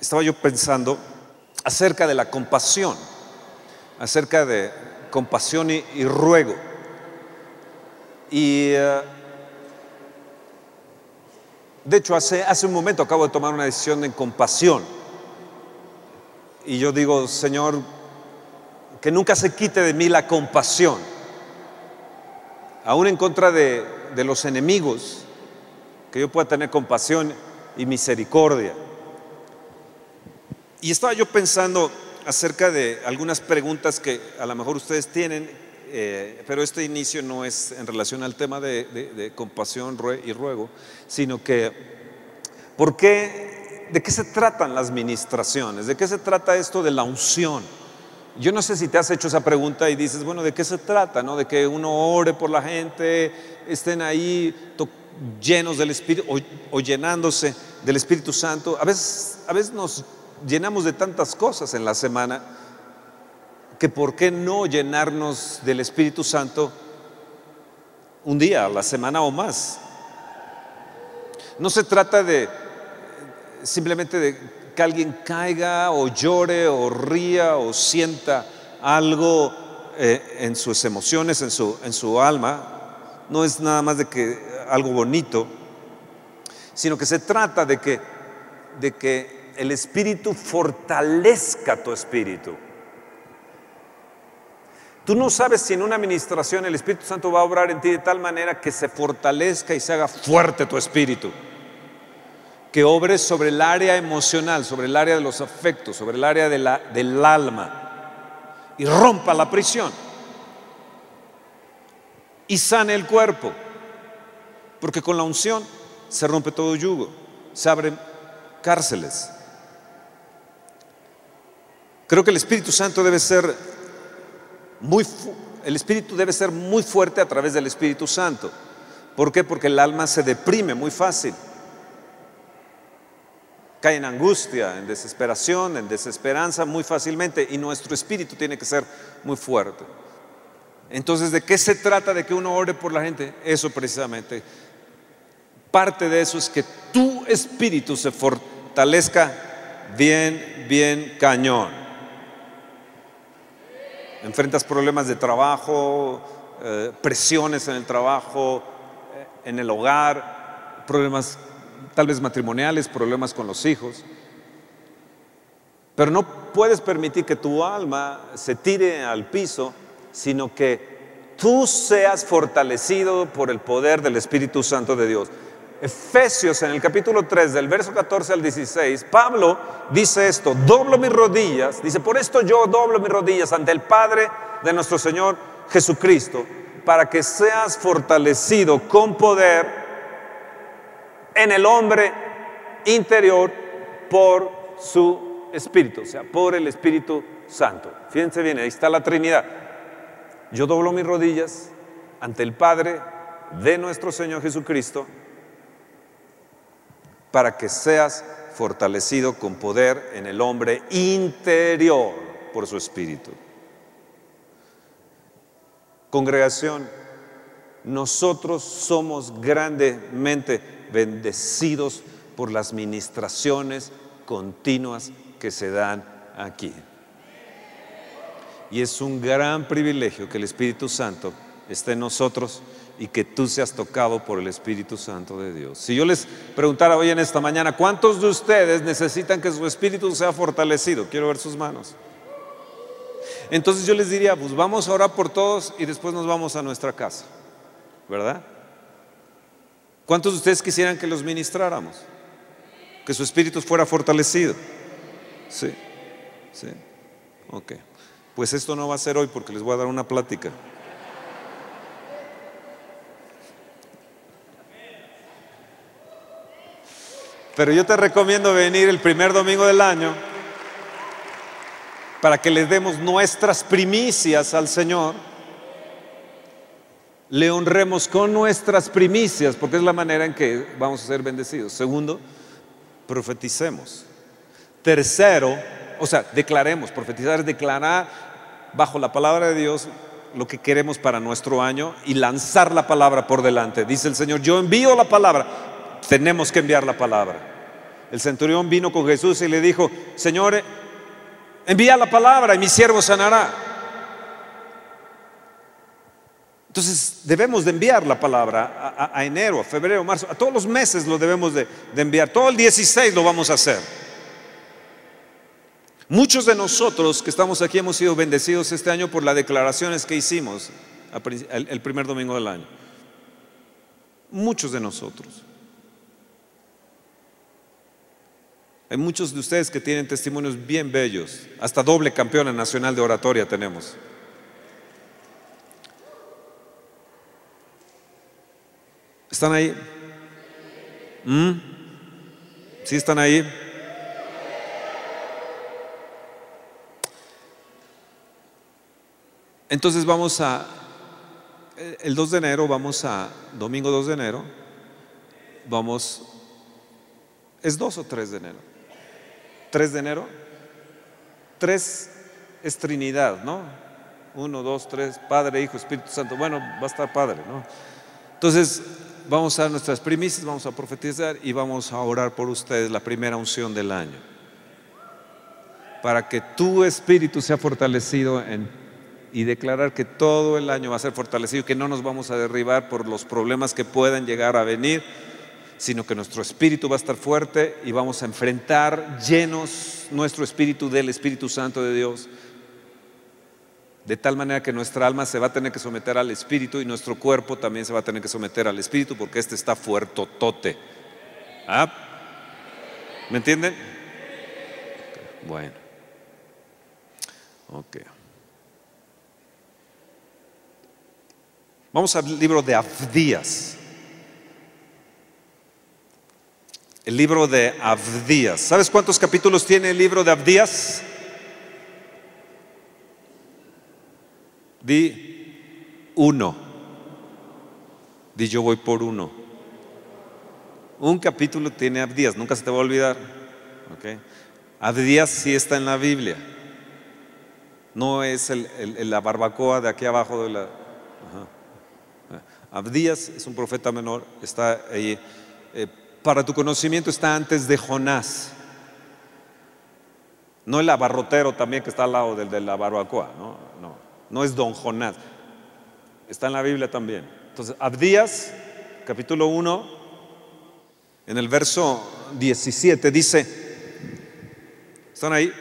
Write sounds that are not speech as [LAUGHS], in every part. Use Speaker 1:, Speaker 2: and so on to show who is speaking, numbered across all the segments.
Speaker 1: estaba yo pensando acerca de la compasión, acerca de compasión y, ruego. Y eh, de hecho, hace, hace un momento acabo de tomar una decisión en compasión. Y yo digo, Señor, que nunca se quite de mí la compasión, aún en contra de, de los enemigos, que yo pueda tener compasión y misericordia. Y estaba yo pensando acerca de algunas preguntas que a lo mejor ustedes tienen, eh, pero este inicio no es en relación al tema de, de- de compasión y ruego, sino que, ¿por qué? ¿De qué se tratan las ministraciones? ¿De qué se trata esto de la unción? Yo no sé si te has hecho esa pregunta y dices, bueno, ¿de qué se trata? No? De que uno ore por la gente, estén ahí llenos del Espíritu o, o llenándose del Espíritu Santo. A veces, a veces nos llenamos de tantas cosas en la semana que por qué no llenarnos del Espíritu Santo un día a la semana o más. No se trata de simplemente de que alguien caiga o llore o ría o sienta algo eh, en sus emociones, en su, en su alma. No es nada más de que algo bonito, sino que se trata de que, de que el Espíritu fortalezca tu espíritu. Tú no sabes si en una administración el Espíritu Santo va a obrar en ti de tal manera que se fortalezca y se haga fuerte tu espíritu. Que obre sobre el área emocional, sobre el área de los afectos, sobre el área del alma. Y rompa la prisión. Y sane el cuerpo. Porque con la unción se rompe todo yugo. Se abren cárceles. Creo que el Espíritu Santo debe ser muy el espíritu debe ser muy fuerte a través del Espíritu Santo. ¿Por qué? Porque el alma se deprime muy fácil. Cae en angustia, en desesperación, en desesperanza muy fácilmente y nuestro espíritu tiene que ser muy fuerte. Entonces, ¿de qué se trata de que uno ore por la gente? Eso precisamente. Parte de eso es que tu espíritu se fortalezca bien, bien cañón enfrentas problemas de trabajo, eh, presiones en el trabajo, eh, en el hogar, problemas tal vez matrimoniales, problemas con los hijos. Pero no puedes permitir que tu alma se tire al piso, sino que tú seas fortalecido por el poder del Espíritu Santo de Dios. Efesios en el capítulo 3, del verso 14 al 16, Pablo dice esto, doblo mis rodillas, dice, por esto yo doblo mis rodillas ante el Padre de nuestro Señor Jesucristo, para que seas fortalecido con poder en el hombre interior por su Espíritu, o sea, por el Espíritu Santo. Fíjense bien, ahí está la Trinidad. Yo doblo mis rodillas ante el Padre de nuestro Señor Jesucristo para que seas fortalecido con poder en el hombre interior por su Espíritu. Congregación, nosotros somos grandemente bendecidos por las ministraciones continuas que se dan aquí. Y es un gran privilegio que el Espíritu Santo esté en nosotros y que tú seas tocado por el Espíritu Santo de Dios. Si yo les preguntara hoy en esta mañana, ¿cuántos de ustedes necesitan que su espíritu sea fortalecido? Quiero ver sus manos. Entonces yo les diría, pues vamos a orar por todos y después nos vamos a nuestra casa, ¿verdad? ¿Cuántos de ustedes quisieran que los ministráramos? Que su espíritu fuera fortalecido. Sí, sí. Ok. Pues esto no va a ser hoy porque les voy a dar una plática. Pero yo te recomiendo venir el primer domingo del año para que le demos nuestras primicias al Señor. Le honremos con nuestras primicias, porque es la manera en que vamos a ser bendecidos. Segundo, profeticemos. Tercero, o sea, declaremos. Profetizar es declarar bajo la palabra de Dios lo que queremos para nuestro año y lanzar la palabra por delante. Dice el Señor, yo envío la palabra. Tenemos que enviar la palabra. El centurión vino con Jesús y le dijo, Señor, envía la palabra y mi siervo sanará. Entonces debemos de enviar la palabra a, enero, a febrero, a marzo, a todos los meses lo debemos de, de enviar. Todo el 16 lo vamos a hacer. Muchos de nosotros que estamos aquí hemos sido bendecidos este año por las declaraciones que hicimos el primer domingo del año. Muchos de nosotros. Hay muchos de ustedes que tienen testimonios bien bellos. Hasta doble campeona nacional de oratoria tenemos. ¿Están ahí? ¿Mm? ¿Sí están ahí? Entonces vamos a, el 2 de enero, vamos a, domingo 2 de enero, vamos, ¿es 2 o 3 de enero? 3 de enero. 3 es Trinidad, ¿no? 1, 2, 3, Padre, Hijo, Espíritu Santo. Bueno, va a estar Padre, ¿no? Entonces, vamos a nuestras primicias, vamos a profetizar y vamos a orar por ustedes la primera unción del año. Para que tu espíritu sea fortalecido en y declarar que todo el año va a ser fortalecido, que no nos vamos a derribar por los problemas que puedan llegar a venir, sino que nuestro espíritu va a estar fuerte y vamos a enfrentar llenos nuestro espíritu del Espíritu Santo de Dios, de tal manera que nuestra alma se va a tener que someter al espíritu y nuestro cuerpo también se va a tener que someter al espíritu porque este está fuertotote. ¿Ah? ¿Me entienden? Bueno. Ok. Vamos al libro de Abdías. El libro de Abdías. ¿Sabes cuántos capítulos tiene el libro de Abdías? Di uno. Di yo voy por uno. Un capítulo tiene Abdías, nunca se te va a olvidar. ¿okay? Abdías sí está en la Biblia. No es la barbacoa de aquí abajo de la... Abdías es un profeta menor, está ahí. Eh, para tu conocimiento está antes de Jonás. No el abarrotero también que está al lado del de la barbacoa, no, no, no es don Jonás. Está en la Biblia también. Entonces, Abdías, capítulo 1, en el verso 17 dice, ¿están ahí?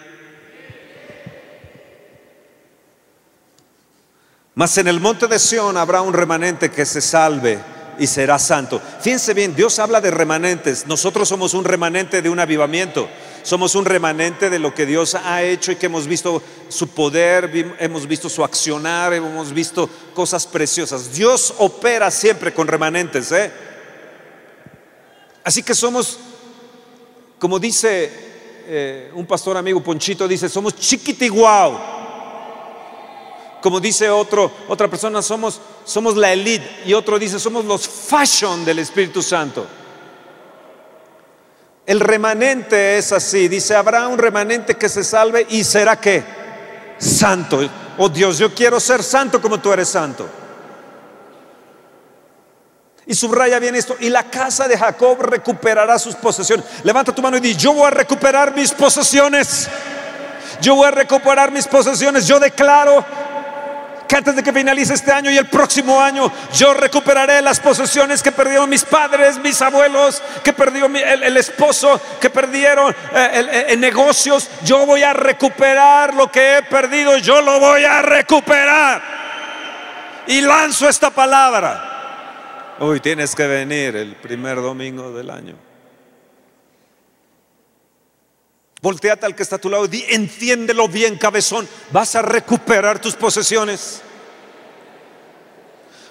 Speaker 1: Mas en el monte de Sión habrá un remanente que se salve y será santo. Fíjense bien, Dios habla de remanentes. Nosotros somos un remanente de un avivamiento. Somos un remanente de lo que Dios ha hecho y que hemos visto su poder, hemos visto su accionar, hemos visto cosas preciosas. Dios opera siempre con remanentes. ¿eh? Así que somos, como dice eh, un pastor amigo Ponchito, dice, somos chiquitiguao como dice otro, otra persona, somos, somos la elite. Y otro dice, somos los fashion del Espíritu Santo. El remanente es así. Dice, habrá un remanente que se salve y será que santo. Oh Dios, yo quiero ser santo como tú eres santo. Y subraya bien esto, y la casa de Jacob recuperará sus posesiones. Levanta tu mano y di, yo voy a recuperar mis posesiones. Yo voy a recuperar mis posesiones. Yo declaro que antes de que finalice este año y el próximo año yo recuperaré las posesiones que perdieron mis padres, mis abuelos, que perdió el, esposo, que perdieron eh, en negocios. Yo voy a recuperar lo que he perdido, yo lo voy a recuperar. Y lanzo esta palabra. Hoy tienes que venir el primer domingo del año. Volteate al que está a tu lado y di, entiéndelo bien, cabezón. Vas a recuperar tus posesiones.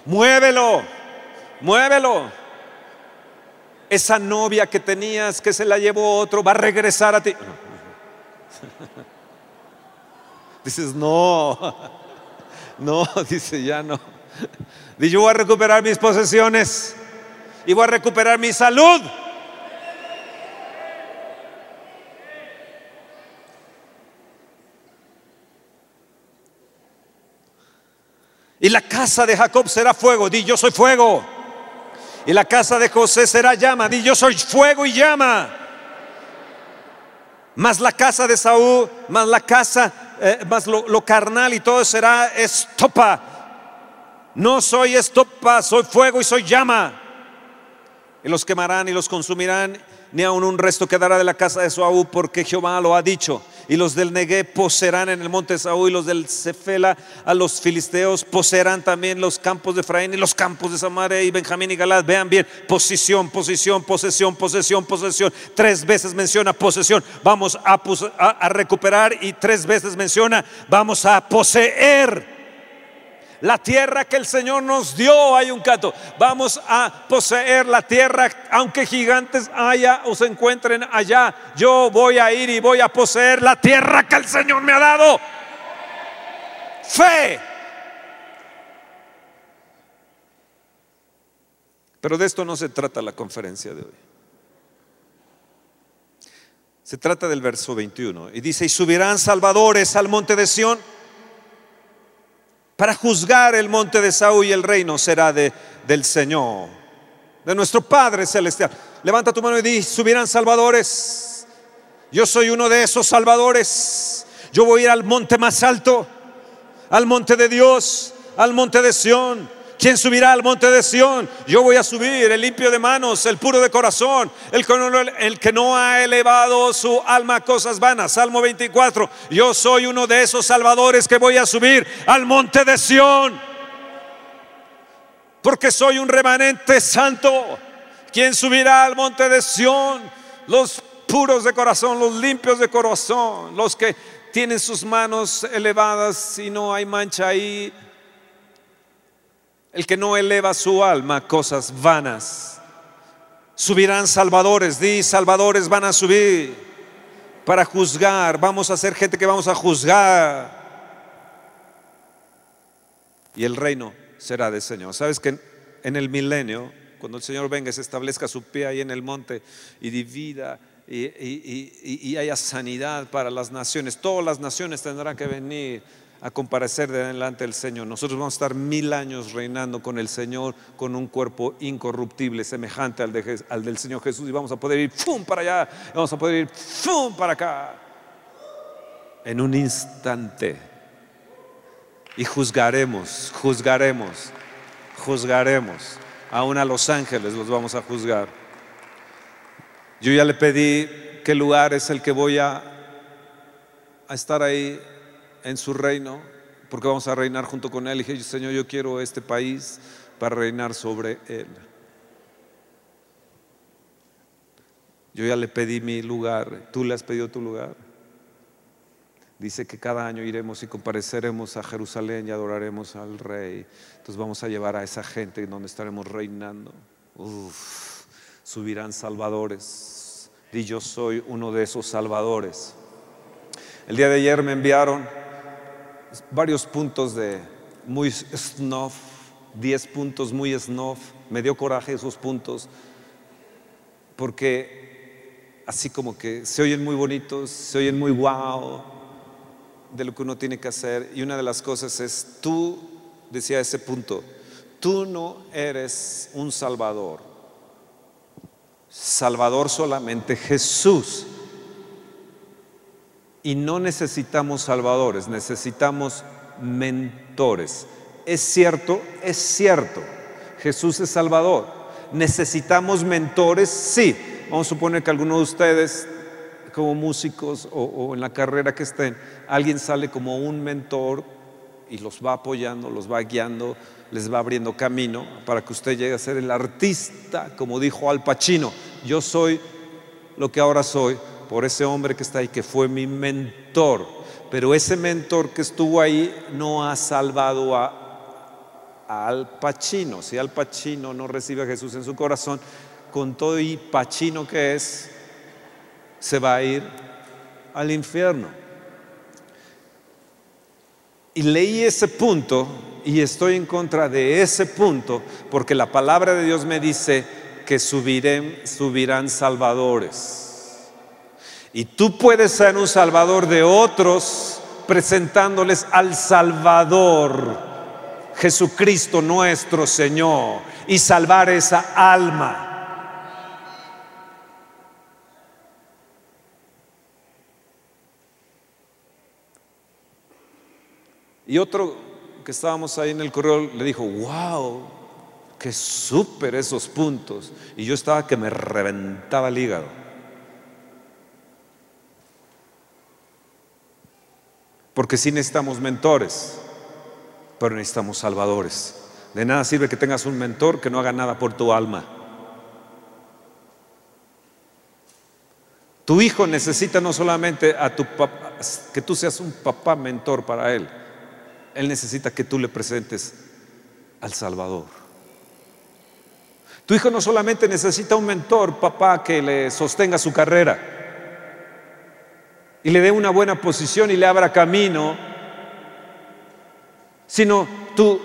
Speaker 1: Muévelo, muévelo. Esa novia que tenías que se la llevó otro va a regresar a ti. [LAUGHS] Dices, no, [LAUGHS] no, [LAUGHS] dice, ya no. Dice, yo voy a recuperar mis posesiones y voy a recuperar mi salud. Y la casa de Jacob será fuego, di yo soy fuego. Y la casa de José será llama, di yo soy fuego y llama. más la casa de Saúl, más la casa, eh, más lo, lo carnal y todo será estopa. No soy estopa, soy fuego y soy llama. Y los quemarán y los consumirán ni aun un resto quedará de la casa de Saúl, porque Jehová lo ha dicho. Y los del Negué poseerán en el monte Saúl, y los del Cefela a los filisteos poseerán también los campos de Efraín y los campos de Samaria y Benjamín y Galad. Vean bien, posición, posición, posesión, posesión, posesión. Tres veces menciona posesión. Vamos a recuperar y tres veces menciona, vamos a poseer. La tierra que el Señor nos dio, hay un canto. Vamos a poseer la tierra, aunque gigantes haya o se encuentren allá. Yo voy a ir y voy a poseer la tierra que el Señor me ha dado. Fe. Pero de esto no se trata la conferencia de hoy. Se trata del verso 21 y dice, y subirán salvadores al monte de Sión para juzgar el monte de Saúl y el reino será de, del Señor, de nuestro Padre Celestial. Levanta tu mano y di, subirán salvadores. Yo soy uno de esos salvadores. Yo voy a ir al monte más alto, al monte de Dios, al monte de Sión. ¿Quién subirá al monte de Sión? Yo voy a subir, el limpio de manos, el puro de corazón, el que, no, ha elevado su alma a cosas vanas. Salmo 24. Yo soy uno de esos salvadores que voy a subir al monte de Sión. Porque soy un remanente santo. ¿Quién subirá al monte de Sión? Los puros de corazón, los limpios de corazón, los que tienen sus manos elevadas y no hay mancha ahí el que no eleva su alma a cosas vanas. Subirán salvadores, di salvadores van a subir para juzgar, vamos a ser gente que vamos a juzgar. Y el reino será del Señor. ¿Sabes que en el milenio, cuando el Señor venga, se establezca su pie ahí en el monte y divida y, y haya sanidad para las naciones, todas las naciones tendrán que venir a comparecer delante del Señor. Nosotros vamos a estar mil años reinando con el Señor, con un cuerpo incorruptible, semejante al, al del Señor Jesús, y vamos a poder ir ¡fum! para allá, vamos a poder ir ¡fum! para acá, en un instante. Y juzgaremos, juzgaremos, juzgaremos. Aún a los ángeles los vamos a juzgar. Yo ya le pedí qué lugar es el que voy a, a estar ahí en su reino, porque vamos a reinar junto con Él. Y dije, Señor, yo quiero este país para reinar sobre Él. Yo ya le pedí mi lugar, tú le has pedido tu lugar. Dice que cada año iremos y compareceremos a Jerusalén y adoraremos al Rey. Entonces vamos a llevar a esa gente donde estaremos reinando. subirán salvadores. Y yo soy uno de esos salvadores. El día de ayer me enviaron varios puntos de muy snuff, 10 puntos muy snuff. Me dio coraje esos puntos porque así como que se oyen muy bonitos, se oyen muy wow de lo que uno tiene que hacer. Y una de las cosas es, tú, decía ese punto, tú no eres un salvador. Salvador solamente Jesús. Y no necesitamos salvadores, necesitamos mentores. Es cierto, es cierto. Jesús es salvador. ¿Necesitamos mentores? Sí. Vamos a suponer que alguno de ustedes, como músicos o, en la carrera que estén, alguien sale como un mentor y los va apoyando, los va guiando, les va abriendo camino para que usted llegue a ser el artista, como dijo Al Pacino. Yo soy lo que ahora soy por ese hombre que está ahí, que fue mi mentor. Pero ese mentor que estuvo ahí no ha salvado a, Al Pacino. Si Al Pacino no recibe a Jesús en su corazón, con todo y Pacino que es, se va a ir al infierno. Y leí ese punto y estoy en contra de ese punto porque la palabra de Dios me dice que subirán salvadores. Y tú puedes ser un salvador de otros presentándoles al Salvador, Jesucristo nuestro Señor, y salvar esa alma. Y otro que estábamos ahí en el correo le dijo, wow, que súper esos puntos. Y yo estaba que me reventaba el hígado. Porque sí necesitamos mentores, pero necesitamos salvadores. De nada sirve que tengas un mentor que no haga nada por tu alma. Tu hijo necesita no solamente a tu papá, que tú seas un papá mentor para él. Él necesita que tú le presentes al Salvador. Tu hijo no solamente necesita un mentor, papá, que le sostenga su carrera y le dé una buena posición y le abra camino, sino tu,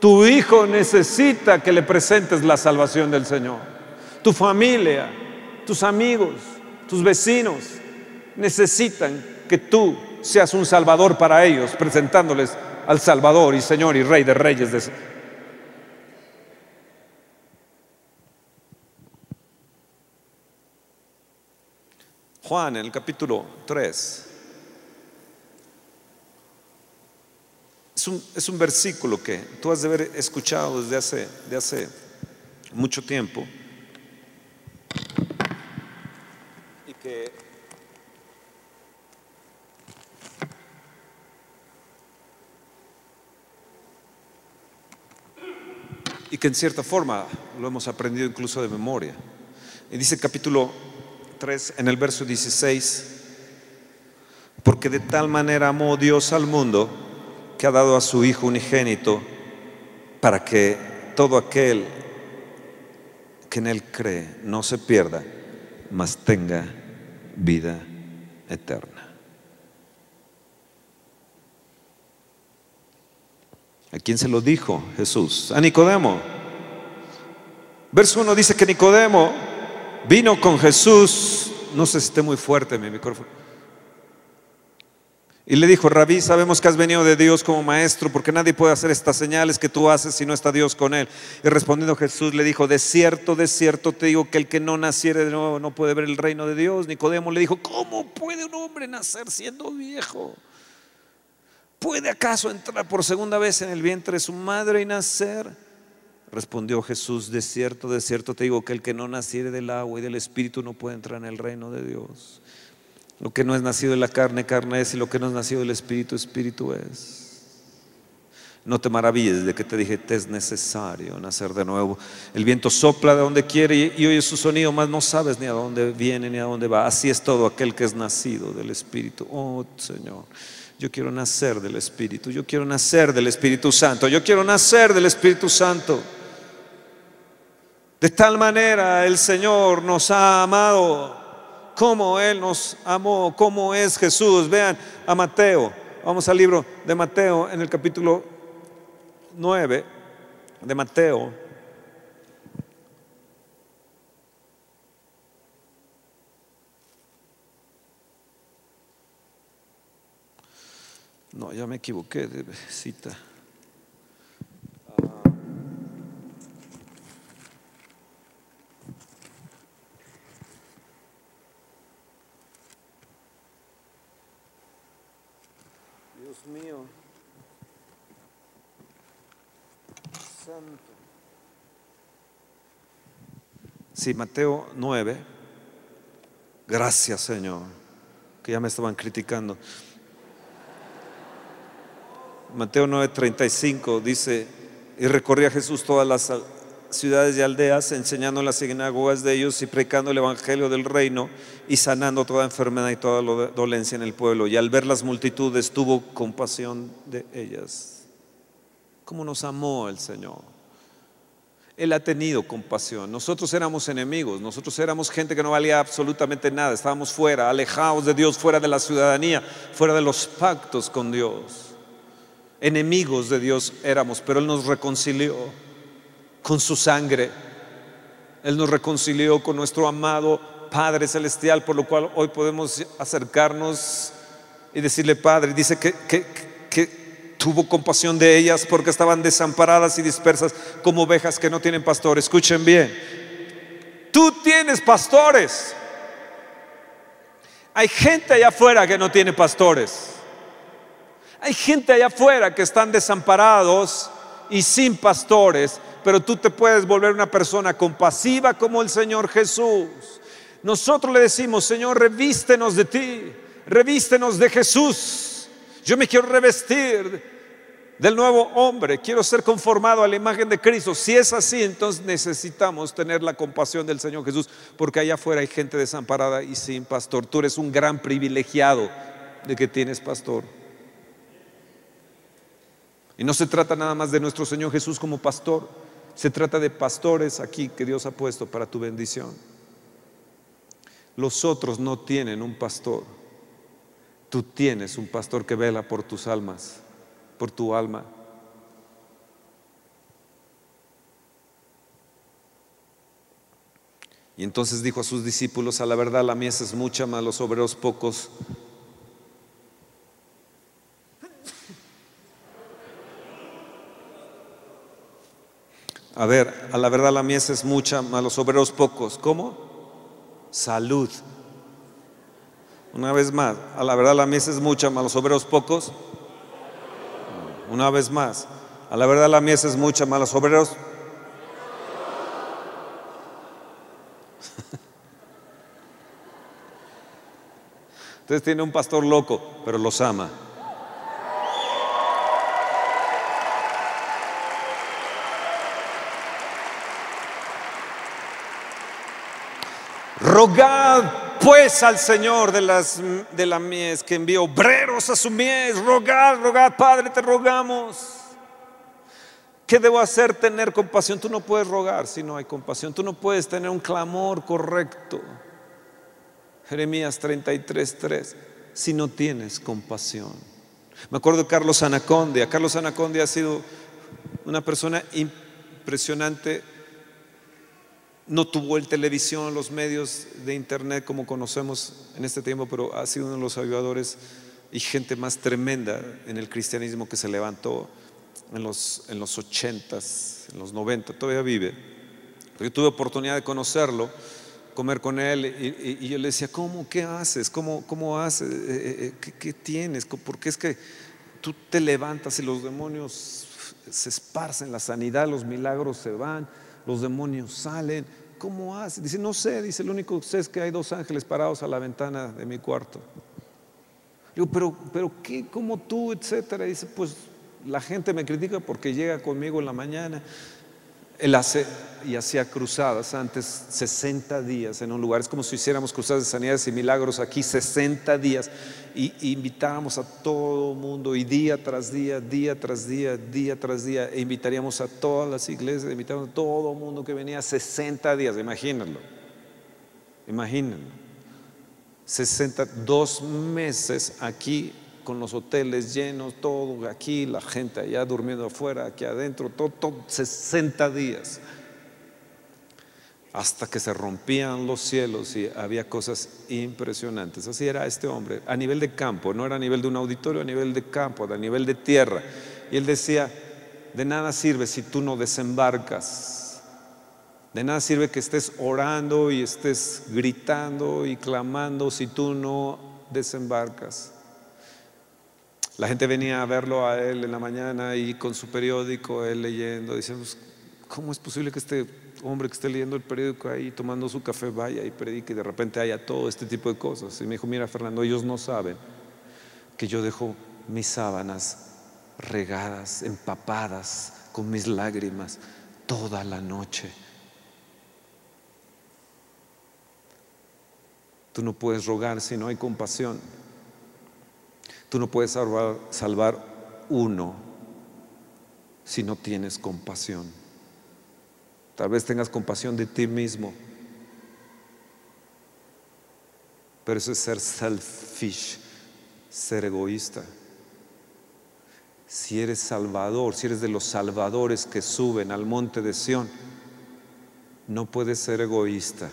Speaker 1: tu hijo necesita que le presentes la salvación del Señor. Tu familia, tus amigos, tus vecinos necesitan que tú seas un salvador para ellos, presentándoles al Salvador y Señor y Rey de Reyes. De... Juan en el capítulo 3 es un, es un, versículo que tú has de haber escuchado desde hace, mucho tiempo y que y que en cierta forma lo hemos aprendido incluso de memoria. Y dice capítulo 3 en el verso 16, porque de tal manera amó Dios al mundo que ha dado a su Hijo unigénito para que todo aquel que en Él cree no se pierda, mas tenga vida eterna. ¿A quién se lo dijo Jesús? A Nicodemo. Verso 1 dice que Nicodemo vino con Jesús, no sé si esté muy fuerte mi micrófono, y le dijo, Rabí, sabemos que has venido de Dios como maestro, porque nadie puede hacer estas señales que tú haces si no está Dios con él. Y respondiendo Jesús le dijo, de cierto, de cierto te digo que el que no naciere de nuevo no puede ver el reino de Dios. Nicodemo le dijo, ¿cómo puede un hombre nacer siendo viejo? ¿Puede acaso entrar por segunda vez en el vientre de su madre y nacer? Respondió Jesús, de cierto, de cierto te digo que el que no naciere del agua y del espíritu no puede entrar en el reino de Dios. Lo que no es nacido de la carne, carne es, y lo que no es nacido del espíritu, espíritu es. No te maravilles de que te dije, te es necesario nacer de nuevo. El viento sopla de donde quiere y, y su sonido, mas no sabes ni a dónde viene ni a dónde va. Así es todo aquel que es nacido del espíritu. Oh Señor. Yo quiero nacer del Espíritu, yo quiero nacer del Espíritu Santo, yo quiero nacer del Espíritu Santo. De tal manera el Señor nos ha amado, como Él nos amó, como es Jesús. Vean a Mateo, vamos al libro de Mateo en el capítulo 9 de Mateo. No, ya me equivoqué de cita. Dios mío. Santo. Sí, Mateo 9. Gracias, Señor, que ya me estaban criticando. Mateo 9:35 dice, y recorría Jesús todas las ciudades y aldeas, enseñando en las sinagogas de ellos y predicando el evangelio del reino y sanando toda enfermedad y toda dolencia en el pueblo. Y al ver las multitudes tuvo compasión de ellas. ¿Cómo nos amó el Señor? Él ha tenido compasión. Nosotros éramos enemigos, nosotros éramos gente que no valía absolutamente nada, estábamos fuera, alejados de Dios, fuera de la ciudadanía, fuera de los pactos con Dios enemigos de Dios éramos, pero Él nos reconcilió con su sangre. Él nos reconcilió con nuestro amado Padre Celestial, por lo cual hoy podemos acercarnos y decirle, Padre, dice que, que, tuvo compasión de ellas porque estaban desamparadas y dispersas como ovejas que no tienen pastor. Escuchen bien, tú tienes pastores. Hay gente allá afuera que no tiene pastores. Hay gente allá afuera que están desamparados y sin pastores, pero tú te puedes volver una persona compasiva como el Señor Jesús. Nosotros le decimos, Señor, revístenos de ti, revístenos de Jesús. Yo me quiero revestir del nuevo hombre, quiero ser conformado a la imagen de Cristo. Si es así, entonces necesitamos tener la compasión del Señor Jesús, porque allá afuera hay gente desamparada y sin pastor. Tú eres un gran privilegiado de que tienes pastor. Y no se trata nada más de nuestro Señor Jesús como pastor, se trata de pastores aquí que Dios ha puesto para tu bendición. Los otros no tienen un pastor, tú tienes un pastor que vela por tus almas por tu alma. Y entonces dijo a sus discípulos, a la verdad la mies es mucha, mas los obreros pocos. A ver, a la verdad la mies es mucha, mas los obreros pocos. ¿Cómo? Salud. Una vez más, a la verdad la mies es mucha, mas los obreros pocos. Una vez más, a la verdad la mies es mucha, malos obreros. [LAUGHS] Entonces tiene un pastor loco, pero los ama. Rogad pues al Señor de, las, de la mies que envió obreros a su mies, rogad, rogad, Padre, te rogamos. ¿Qué debo hacer? Tener compasión. Tú no puedes rogar si no hay compasión. Tú no puedes tener un clamor correcto. Jeremías 33, 3, si no tienes compasión. Me acuerdo de Carlos Anacondia. Carlos Anacondia ha sido una persona impresionante no tuvo el televisión, los medios de internet como conocemos en este tiempo, pero ha sido uno de los ayudadores y gente más tremenda en el cristianismo que se levantó en los, en los 80s, en los 90, todavía vive. Yo tuve oportunidad de conocerlo, comer con él y, yo le decía, ¿cómo? ¿Qué haces? ¿Cómo, cómo haces? Eh, eh, eh, ¿Qué, ¿Qué tienes? Porque es que tú te levantas y los demonios se esparcen, la sanidad, los milagros se van los demonios salen. ¿Cómo hace? Dice, no sé, dice, lo único que sé es que hay dos ángeles parados a la ventana de mi cuarto. Digo, pero, pero ¿qué? ¿Cómo tú? Etcétera. Dice, pues la gente me critica porque llega conmigo en la mañana. Él hace y hacía cruzadas antes 60 días en un lugar. Es como si hiciéramos cruzadas de sanidades y milagros aquí 60 días y, invitábamos a todo el mundo y día tras día, día tras día, día tras día, e invitaríamos a todas las iglesias, invitaríamos a todo el mundo que venía 60 días, imagínenlo, imagínenlo. 62 meses aquí con los hoteles llenos, todo aquí, la gente allá durmiendo afuera, aquí adentro, todo, todo 60 días. Hasta que se rompían los cielos y había cosas impresionantes. Así era este hombre, a nivel de campo, no era a nivel de un auditorio, a nivel de campo, a nivel de tierra. Y él decía, de nada sirve si tú no desembarcas. De nada sirve que estés orando y estés gritando y clamando si tú no desembarcas. La gente venía a verlo a él en la mañana y con su periódico, él leyendo, diciendo, ¿cómo es posible que este hombre que esté leyendo el periódico ahí, tomando su café, vaya y predique y de repente haya todo este tipo de cosas? Y me dijo, mira Fernando, ellos no saben que yo dejo mis sábanas regadas, empapadas con mis lágrimas toda la noche. Tú no puedes rogar si no hay compasión. Tú no puedes salvar, uno si no tienes compasión. Tal vez tengas compasión de ti mismo, pero eso es ser selfish, ser egoísta. Si eres salvador, si eres de los salvadores que suben al monte de Sión, no puedes ser egoísta.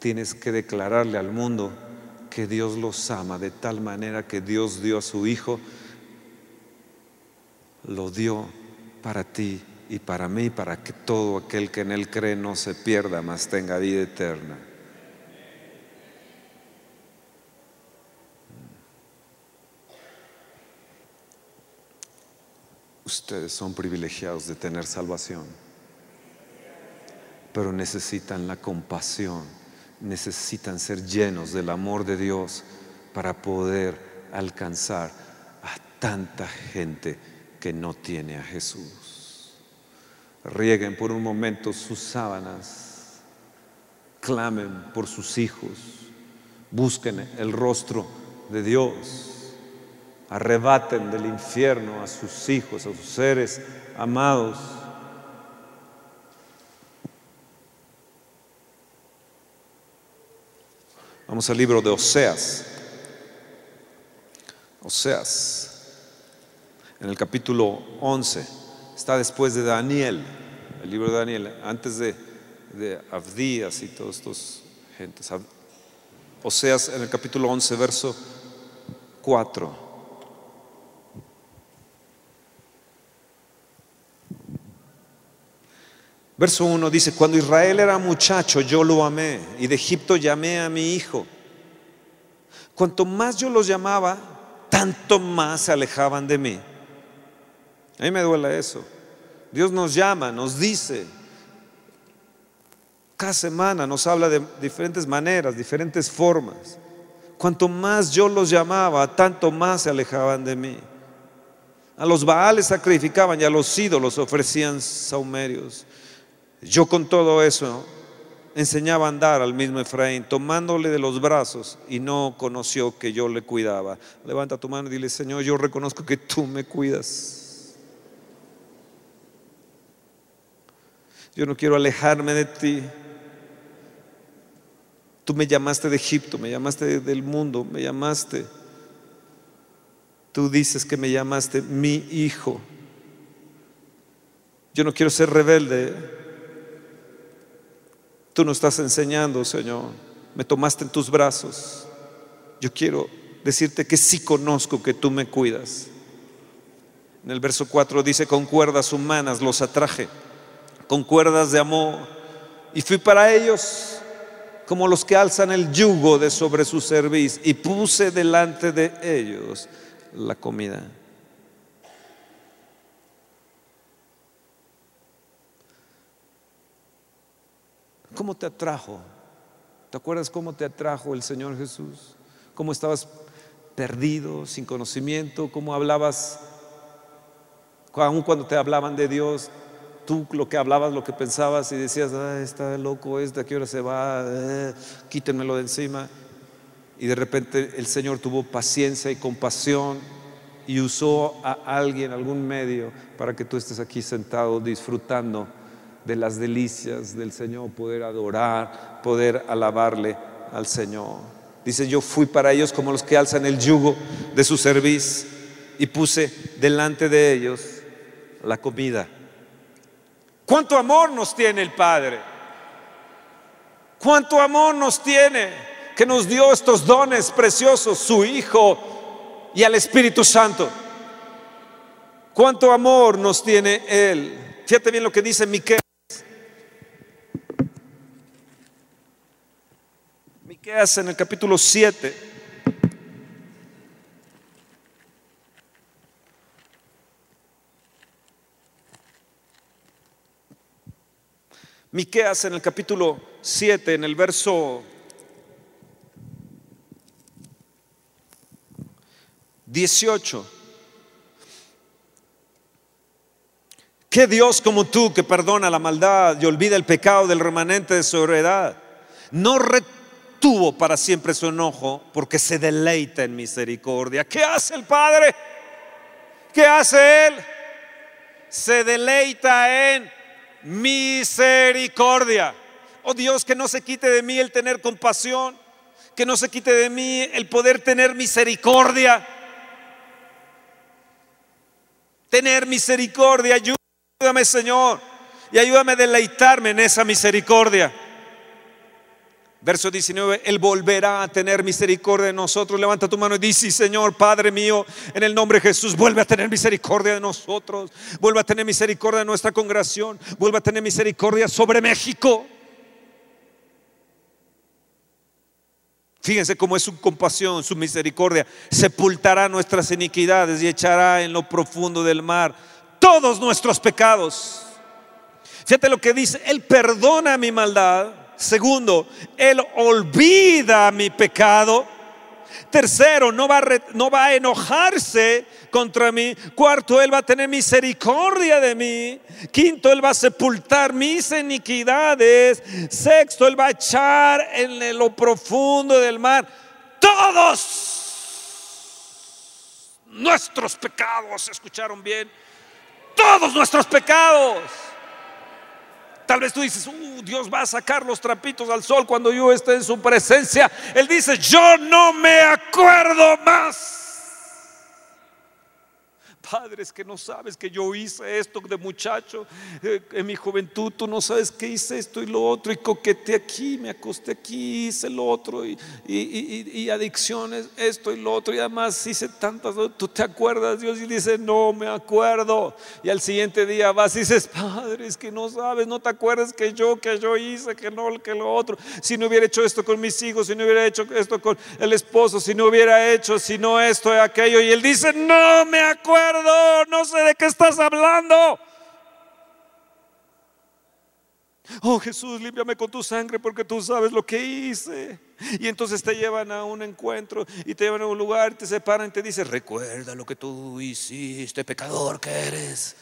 Speaker 1: Tienes que declararle al mundo que Dios los ama de tal manera que Dios dio a su Hijo, lo dio para ti y para mí, para que todo aquel que en Él cree no se pierda, mas tenga vida eterna. Ustedes son privilegiados de tener salvación, pero necesitan la compasión, necesitan ser llenos del amor de Dios para poder alcanzar a tanta gente que no tiene a Jesús. Rieguen por un momento sus sábanas, clamen por sus hijos, busquen el rostro de Dios arrebaten del infierno a sus hijos, a sus seres amados. Vamos al libro de Oseas. Oseas, en el capítulo 11, está después de Daniel, el libro de Daniel, antes de, de Abdías y todos estos gentes. Oseas en el capítulo 11, verso 4. Verso 1 dice, cuando Israel era muchacho yo lo amé y de Egipto llamé a mi hijo. Cuanto más yo los llamaba, tanto más se alejaban de mí. A mí me duele eso. Dios nos llama, nos dice, cada semana nos habla de diferentes maneras, diferentes formas. Cuanto más yo los llamaba, tanto más se alejaban de mí. A los baales sacrificaban y a los ídolos ofrecían saumerios. Yo con todo eso enseñaba a andar al mismo Efraín, tomándole de los brazos y no conoció que yo le cuidaba. Levanta tu mano y dile, Señor, yo reconozco que tú me cuidas. Yo no quiero alejarme de ti. Tú me llamaste de Egipto, me llamaste del mundo, me llamaste. Tú dices que me llamaste mi hijo. Yo no quiero ser rebelde. Tú nos estás enseñando, Señor. Me tomaste en tus brazos. Yo quiero decirte que sí conozco que tú me cuidas. En el verso 4 dice, con cuerdas humanas los atraje, con cuerdas de amor. Y fui para ellos como los que alzan el yugo de sobre su cerviz y puse delante de ellos la comida. ¿Cómo te atrajo? ¿Te acuerdas cómo te atrajo el Señor Jesús? ¿Cómo estabas perdido, sin conocimiento? ¿Cómo hablabas? Aún cuando te hablaban de Dios, tú lo que hablabas, lo que pensabas y decías, ah, está loco este, ¿a qué hora se va? Eh, quítenmelo de encima. Y de repente el Señor tuvo paciencia y compasión y usó a alguien, algún medio, para que tú estés aquí sentado disfrutando de las delicias del Señor, poder adorar, poder alabarle al Señor. Dice, yo fui para ellos como los que alzan el yugo de su cerviz y puse delante de ellos la comida. ¿Cuánto amor nos tiene el Padre? ¿Cuánto amor nos tiene que nos dio estos dones preciosos, su Hijo y al Espíritu Santo? ¿Cuánto amor nos tiene Él? Fíjate bien lo que dice Miquel. Hace en el capítulo 7. Miqueas en el capítulo 7, en el verso 18. ¿Qué Dios como tú que perdona la maldad y olvida el pecado del remanente de su heredad? No tuvo para siempre su enojo porque se deleita en misericordia. ¿Qué hace el Padre? ¿Qué hace Él? Se deleita en misericordia. Oh Dios, que no se quite de mí el tener compasión, que no se quite de mí el poder tener misericordia. Tener misericordia, ayúdame Señor, y ayúdame a deleitarme en esa misericordia. Verso 19, Él volverá a tener misericordia de nosotros. Levanta tu mano y dice, Señor, Padre mío, en el nombre de Jesús, vuelve a tener misericordia de nosotros. Vuelve a tener misericordia de nuestra congregación. Vuelve a tener misericordia sobre México. Fíjense cómo es su compasión, su misericordia. Sepultará nuestras iniquidades y echará en lo profundo del mar todos nuestros pecados. Fíjate lo que dice, Él perdona mi maldad. Segundo, Él olvida mi pecado. Tercero, no va, a a enojarse contra mí. Cuarto, Él va a tener misericordia de mí. Quinto, Él va a sepultar mis iniquidades. Sexto, Él va a echar en lo profundo del mar todos nuestros pecados. ¿Escucharon bien? Todos nuestros pecados. Tal vez tú dices, uh, Dios va a sacar los trapitos al sol cuando yo esté en su presencia. Él dice, yo no me acuerdo más. Padres que no sabes que yo hice esto de muchacho eh, en mi juventud, tú no sabes que hice esto y lo otro, y coqueteé aquí, me acosté aquí, hice lo otro, y, adicciones, esto y lo otro, y además hice tantas, tú te acuerdas, Dios, y dice, no me acuerdo, y al siguiente día vas y dices, Padres que no sabes, no te acuerdas que yo, que yo hice, que no, que lo otro, si no hubiera hecho esto con mis hijos, si no hubiera hecho esto con el esposo, si no hubiera hecho, si no esto y aquello, y él dice, no me acuerdo no sé de qué estás hablando. Oh Jesús, límpiame con tu sangre porque tú sabes lo que hice. Y entonces te llevan a un encuentro y te llevan a un lugar, te separan y te dicen, recuerda lo que tú hiciste, pecador que eres.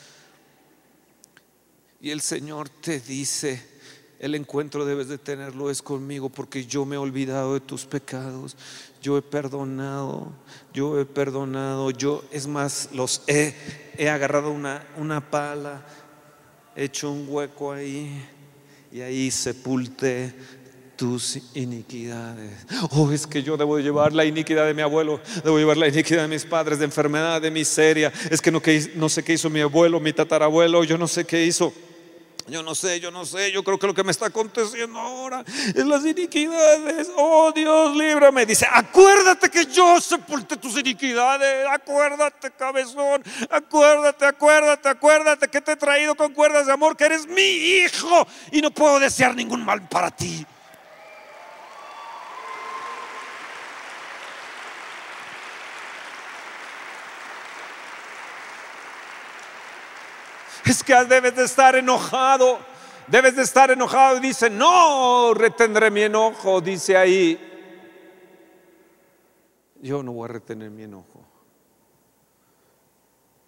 Speaker 1: Y el Señor te dice, el encuentro debes de tenerlo es conmigo porque yo me he olvidado de tus pecados, yo he perdonado, yo he perdonado, yo es más, los he, he agarrado una, una pala, he hecho un hueco ahí y ahí sepulté tus iniquidades. Oh, es que yo debo llevar la iniquidad de mi abuelo, debo llevar la iniquidad de mis padres, de enfermedad, de miseria. Es que no, que, no sé qué hizo mi abuelo, mi tatarabuelo, yo no sé qué hizo. Yo no sé, yo no sé, yo creo que lo que me está aconteciendo ahora es las iniquidades. Oh Dios, líbrame. Dice, acuérdate que yo sepulté tus iniquidades. Acuérdate, cabezón. Acuérdate, acuérdate, acuérdate que te he traído con cuerdas de amor, que eres mi hijo y no puedo desear ningún mal para ti. Es que debes de estar enojado, debes de estar enojado. Y dice, no, retendré mi enojo, dice ahí. Yo no voy a retener mi enojo.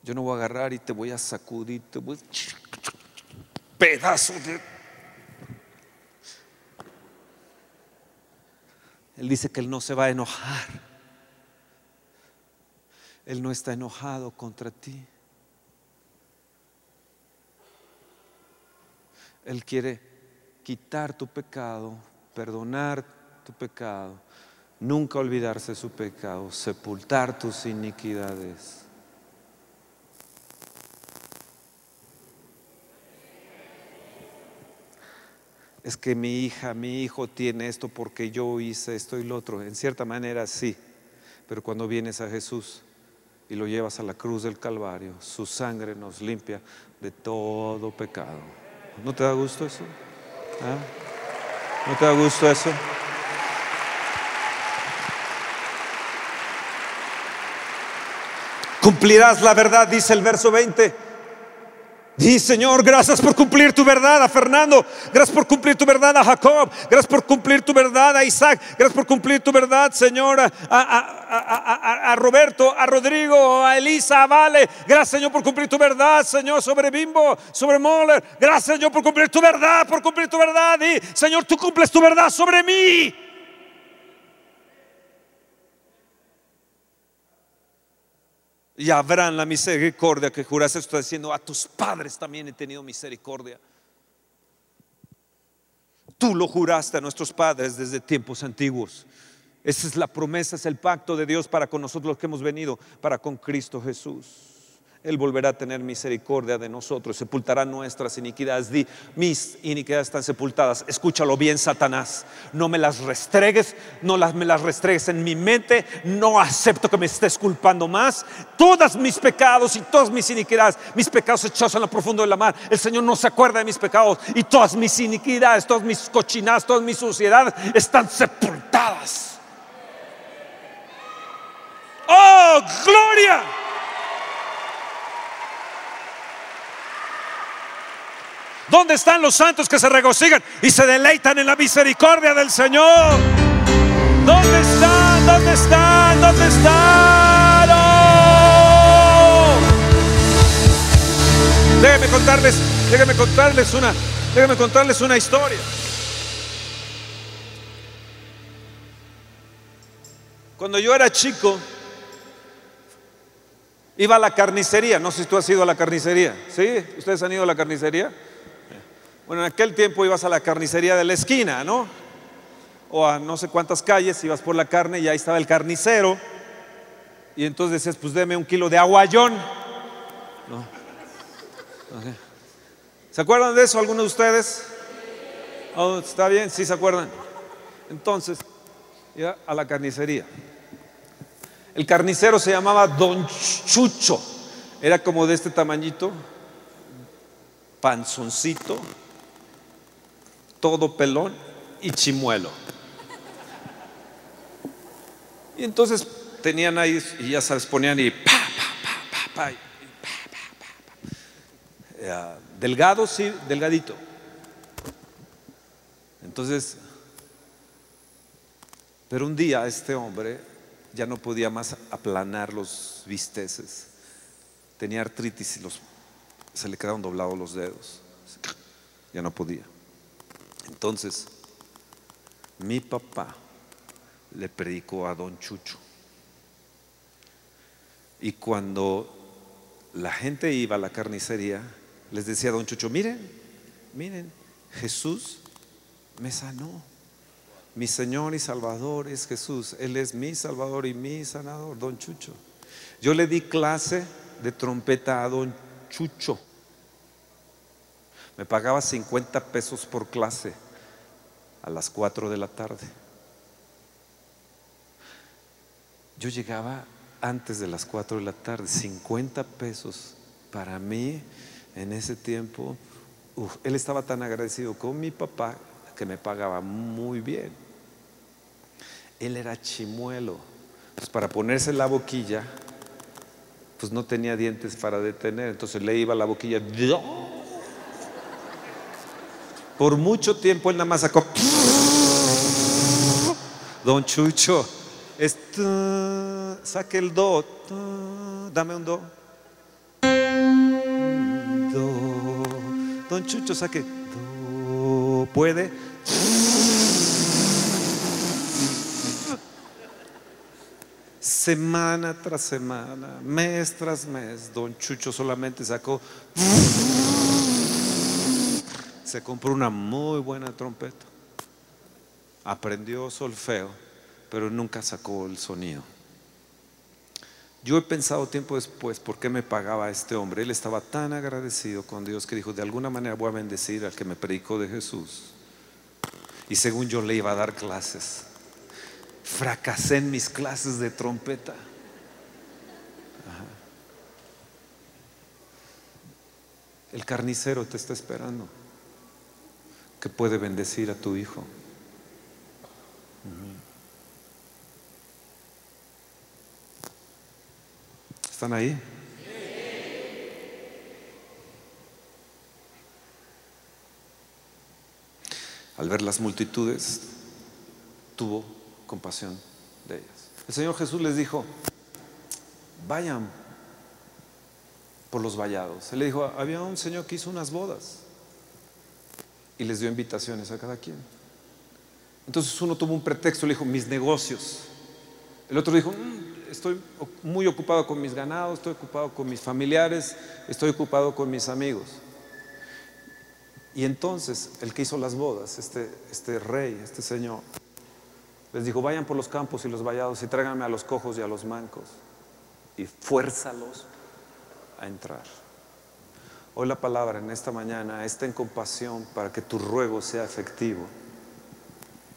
Speaker 1: Yo no voy a agarrar y te voy a sacudir, pedazo de... Él dice que Él no se va a enojar. Él no está enojado contra ti. Él quiere quitar tu pecado, perdonar tu pecado, nunca olvidarse de su pecado, sepultar tus iniquidades. Es que mi hija, mi hijo tiene esto porque yo hice esto y lo otro. En cierta manera sí, pero cuando vienes a Jesús y lo llevas a la cruz del Calvario, su sangre nos limpia de todo pecado. ¿No te da gusto eso? ¿Ah? ¿No te da gusto eso? Cumplirás la verdad, dice el verso 20. Di, Señor, gracias por cumplir tu verdad a Fernando. Gracias por cumplir tu verdad a Jacob. Gracias por cumplir tu verdad a Isaac. Gracias por cumplir tu verdad, Señor, a, Roberto, a Rodrigo, a Elisa, a Vale. Gracias, Señor, por cumplir tu verdad, Señor, sobre Bimbo, sobre Moller. Gracias, Señor, por cumplir tu verdad, por cumplir tu verdad. Y, Señor, tú cumples tu verdad sobre mí. Y habrán la misericordia que juraste. Está diciendo, a tus padres también he tenido misericordia. Tú lo juraste a nuestros padres desde tiempos antiguos. Esa es la promesa, es el pacto de Dios para con nosotros los que hemos venido, para con Cristo Jesús. Él volverá a tener misericordia de nosotros, sepultará nuestras iniquidades. Di, mis iniquidades están sepultadas. Escúchalo bien, Satanás. No me las restregues, no las, me las restregues en mi mente. No acepto que me estés culpando más. Todas mis pecados y todas mis iniquidades, mis pecados echados en lo profundo de la mar. El Señor no se acuerda de mis pecados y todas mis iniquidades, todas mis cochinadas, todas mis suciedades están sepultadas. ¡Oh, gloria! ¿Dónde están los santos que se regocijan y se deleitan en la misericordia del Señor? ¿Dónde están? ¿Dónde están? ¿Dónde están? ¡Oh! Déjenme contarles, déjenme contarles una, déjenme contarles una historia. Cuando yo era chico, iba a la carnicería. No sé si tú has ido a la carnicería. ¿Sí? ¿Ustedes han ido a la carnicería? Bueno, en aquel tiempo ibas a la carnicería de la esquina, ¿no? O a no sé cuántas calles, ibas por la carne y ahí estaba el carnicero. Y entonces decías, pues deme un kilo de aguayón. ¿Se acuerdan de eso algunos de ustedes? Oh, ¿Está bien? ¿Sí se acuerdan? Entonces, iba a la carnicería. El carnicero se llamaba Don Chucho. Era como de este tamañito, panzoncito, todo pelón y chimuelo. Y entonces tenían ahí, y ya sabes, ponían y pa, pa, pa, pa, delgado, sí, delgadito. Entonces, pero un día este hombre ya no podía más aplanar los bisteces. Tenía artritis y los, se le quedaron doblados los dedos. Ya no podía. Entonces, mi papá le predicó a don Chucho. Y cuando la gente iba a la carnicería, les decía a don Chucho, miren, miren, Jesús me sanó. Mi Señor y Salvador es Jesús. Él es mi Salvador y mi sanador, don Chucho. Yo le di clase de trompeta a don Chucho. Me pagaba 50 pesos por clase a las 4 de la tarde. Yo llegaba antes de las 4 de la tarde, 50 pesos para mí en ese tiempo. él estaba tan agradecido con mi papá que me pagaba muy bien. Él era chimuelo. Pues para ponerse la boquilla, pues no tenía dientes para detener. Entonces le iba la boquilla. Por mucho tiempo él nada más sacó. Don Chucho, saque el do. Dame un do. Do. Don Chucho, saque. Do. ¿Puede? Semana tras semana, mes tras mes, don Chucho solamente sacó se compró una muy buena trompeta, aprendió solfeo, pero nunca sacó el sonido. Yo he pensado tiempo después por qué me pagaba este hombre. Él estaba tan agradecido con Dios que dijo, de alguna manera voy a bendecir al que me predicó de Jesús. Y según yo le iba a dar clases. Fracasé en mis clases de trompeta. El carnicero te está esperando que puede bendecir a tu hijo. ¿Están ahí? Al ver las multitudes, tuvo compasión de ellas. El Señor Jesús les dijo, vayan por los vallados. Él le dijo, había un señor que hizo unas bodas y les dio invitaciones a cada quien. Entonces uno tuvo un pretexto, le dijo, mis negocios. El otro dijo, mm, estoy muy ocupado con mis ganados, estoy ocupado con mis familiares, estoy ocupado con mis amigos. Y entonces el que hizo las bodas, este, este rey, este señor, les dijo, vayan por los campos y los vallados y tráiganme a los cojos y a los mancos y fuérzalos a entrar. Hoy la palabra en esta mañana está en compasión para que tu ruego sea efectivo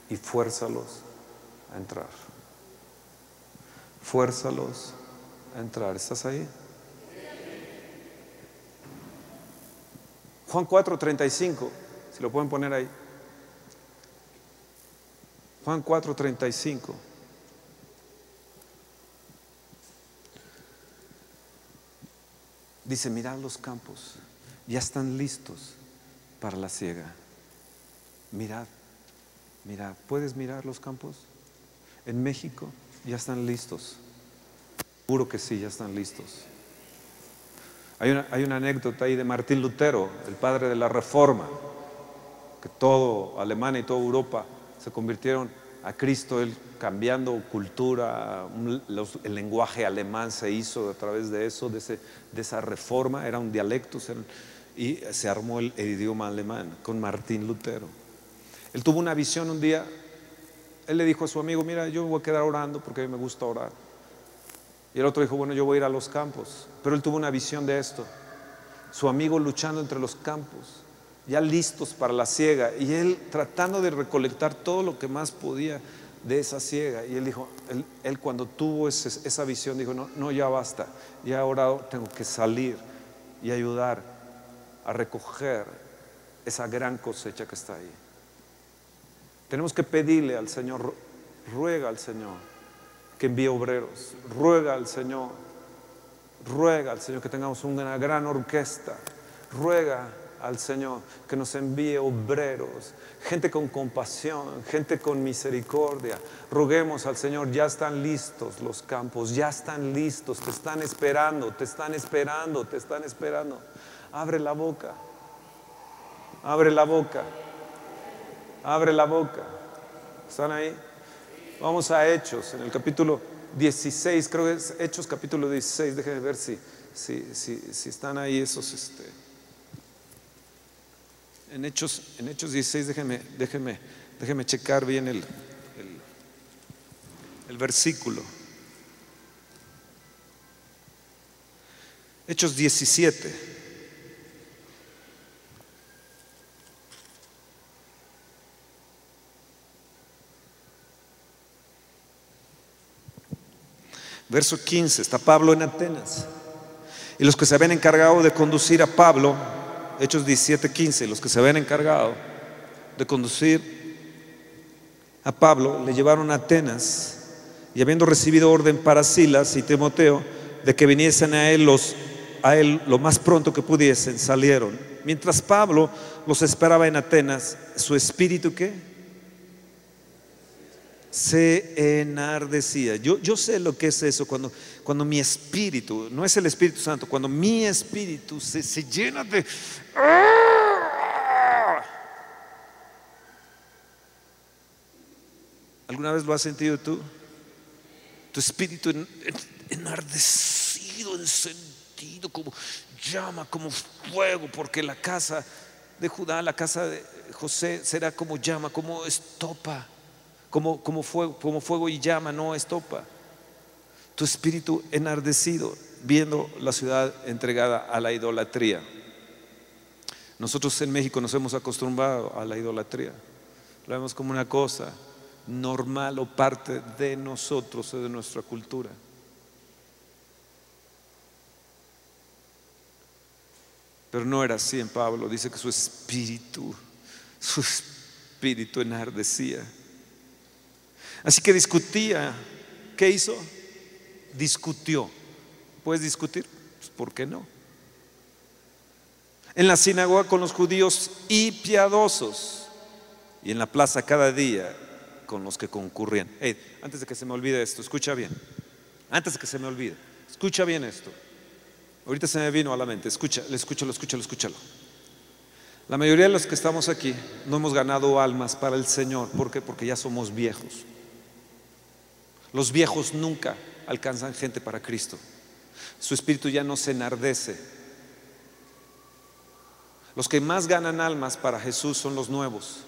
Speaker 1: y fuérzalos a entrar. Fuérzalos a entrar. ¿Estás ahí? Juan 4:35, si lo pueden poner ahí. Juan 4:35. Dice, mirad los campos ya están listos para la siega. Mirad, mirad, ¿puedes mirar los campos? En México ya están listos. Seguro que sí, ya están listos. Hay una, hay una anécdota ahí de Martín Lutero, el padre de la Reforma, que todo Alemania y toda Europa se convirtieron a Cristo, él cambiando cultura, el lenguaje alemán se hizo a través de eso, de, de esa reforma, era un dialecto y se armó el, idioma alemán con Martín Lutero. Él tuvo una visión un día, él le dijo a su amigo, mira, yo voy a quedar orando porque a mí me gusta orar. Y el otro dijo, bueno, yo voy a ir a los campos. Pero él tuvo una visión de esto. Su amigo luchando entre los campos, ya listos para la siega. Y él tratando de recolectar todo lo que más podía de esa ciega. Y él dijo, él, cuando tuvo esa visión dijo, no, no, ya basta, ya ahora tengo que salir y ayudar a recoger esa gran cosecha que está ahí. Tenemos que pedirle al Señor, ruega al Señor que envíe obreros, ruega al Señor, ruega al Señor que tengamos una gran orquesta, ruega al Señor que nos envíe obreros, gente con compasión, gente con misericordia. Roguemos al Señor, ya están listos los campos, ya están listos, te están esperando, te están esperando, te están esperando. Abre la boca, abre la boca, abre la boca. ¿Están ahí? Vamos a Hechos, en el capítulo 16, creo que es Hechos capítulo 16, déjenme ver si, si, si, están ahí esos... Este, en Hechos, en Hechos 16, déjenme, déjenme, déjenme checar bien el, el, versículo. Hechos 17. Verso 15, está Pablo en Atenas. Y los que se habían encargado de conducir a Pablo Hechos 17, 15, los que se habían encargado de conducir a Pablo, le llevaron a Atenas y habiendo recibido orden para Silas y Timoteo de que viniesen a él, los, a él lo más pronto que pudiesen, salieron. Mientras Pablo los esperaba en Atenas, su espíritu qué? se enardecía. Yo, yo sé lo que es eso, cuando, cuando mi espíritu, no es el Espíritu Santo, cuando mi espíritu se, se llena de... ¿Alguna vez lo has sentido tú? Tu espíritu enardecido, encendido, como llama, como fuego, porque la casa de Judá, la casa de José será como llama, como estopa como, como, fuego, como fuego y llama, no estopa. Tu espíritu enardecido viendo la ciudad entregada a la idolatría. Nosotros en México nos hemos acostumbrado a la idolatría. Lo vemos como una cosa normal o parte de nosotros o de nuestra cultura. Pero no era así en Pablo. Dice que su espíritu, su espíritu enardecía. Así que discutía. ¿Qué hizo? Discutió. ¿Puedes discutir? Pues, ¿Por qué no? En la sinagoga con los judíos y piadosos. Y en la plaza cada día con los que concurrían. antes de que se me olvide esto, escucha bien. Antes de que se me olvide, escucha bien esto. Ahorita se me vino a la mente. Escucha, escúchalo, escúchalo, escúchalo. La mayoría de los que estamos aquí no hemos ganado almas para el Señor. ¿Por qué? Porque ya somos viejos. Los viejos nunca alcanzan gente para Cristo. Su espíritu ya no se enardece. Los que más ganan almas para Jesús son los nuevos.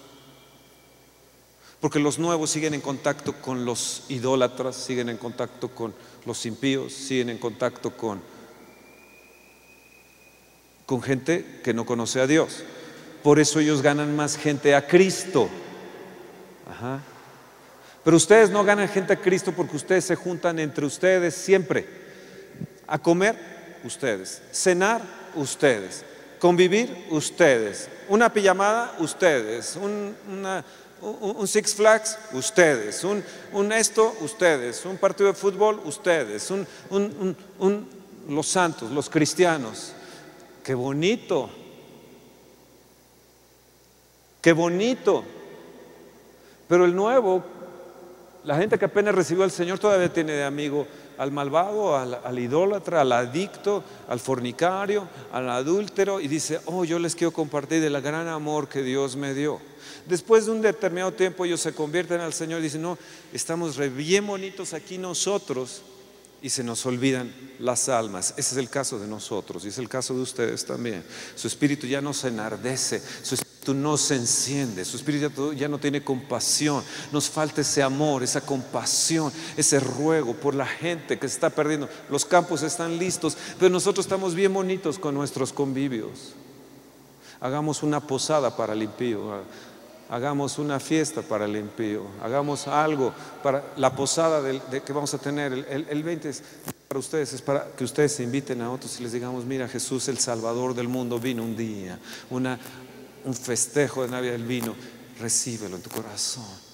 Speaker 1: Porque los nuevos siguen en contacto con los idólatras, siguen en contacto con los impíos, siguen en contacto con, con gente que no conoce a Dios. Por eso ellos ganan más gente a Cristo. Ajá. Pero ustedes no ganan gente a Cristo porque ustedes se juntan entre ustedes siempre. A comer, ustedes. Cenar, ustedes. Convivir, ustedes. Una pijamada, ustedes. Un, Six Flags, ustedes. Un, esto, ustedes. Un partido de fútbol, ustedes. Un, los santos, los cristianos. Qué bonito. Qué bonito. Pero el nuevo, la gente que apenas recibió al Señor todavía tiene de amigo al malvado, al, idólatra, al adicto, al fornicario, al adúltero y dice, oh, yo les quiero compartir del gran amor que Dios me dio. Después de un determinado tiempo ellos se convierten al Señor y dicen, no, estamos bien bonitos aquí nosotros y se nos olvidan las almas. Ese es el caso de nosotros y es el caso de ustedes también. Su espíritu ya no se enardece, su espíritu no se enciende, su espíritu ya no tiene compasión. Nos falta ese amor, esa compasión, ese ruego por la gente que se está perdiendo. Los campos están listos, pero nosotros estamos bien bonitos con nuestros convivios. Hagamos una posada para el impío hagamos una fiesta para el impío, hagamos algo para la posada de, que vamos a tener. El, 20 es para ustedes, es para que ustedes se inviten a otros y les digamos, mira, Jesús el Salvador del mundo vino un día, una, un festejo de Navidad del vino, recíbelo en tu corazón.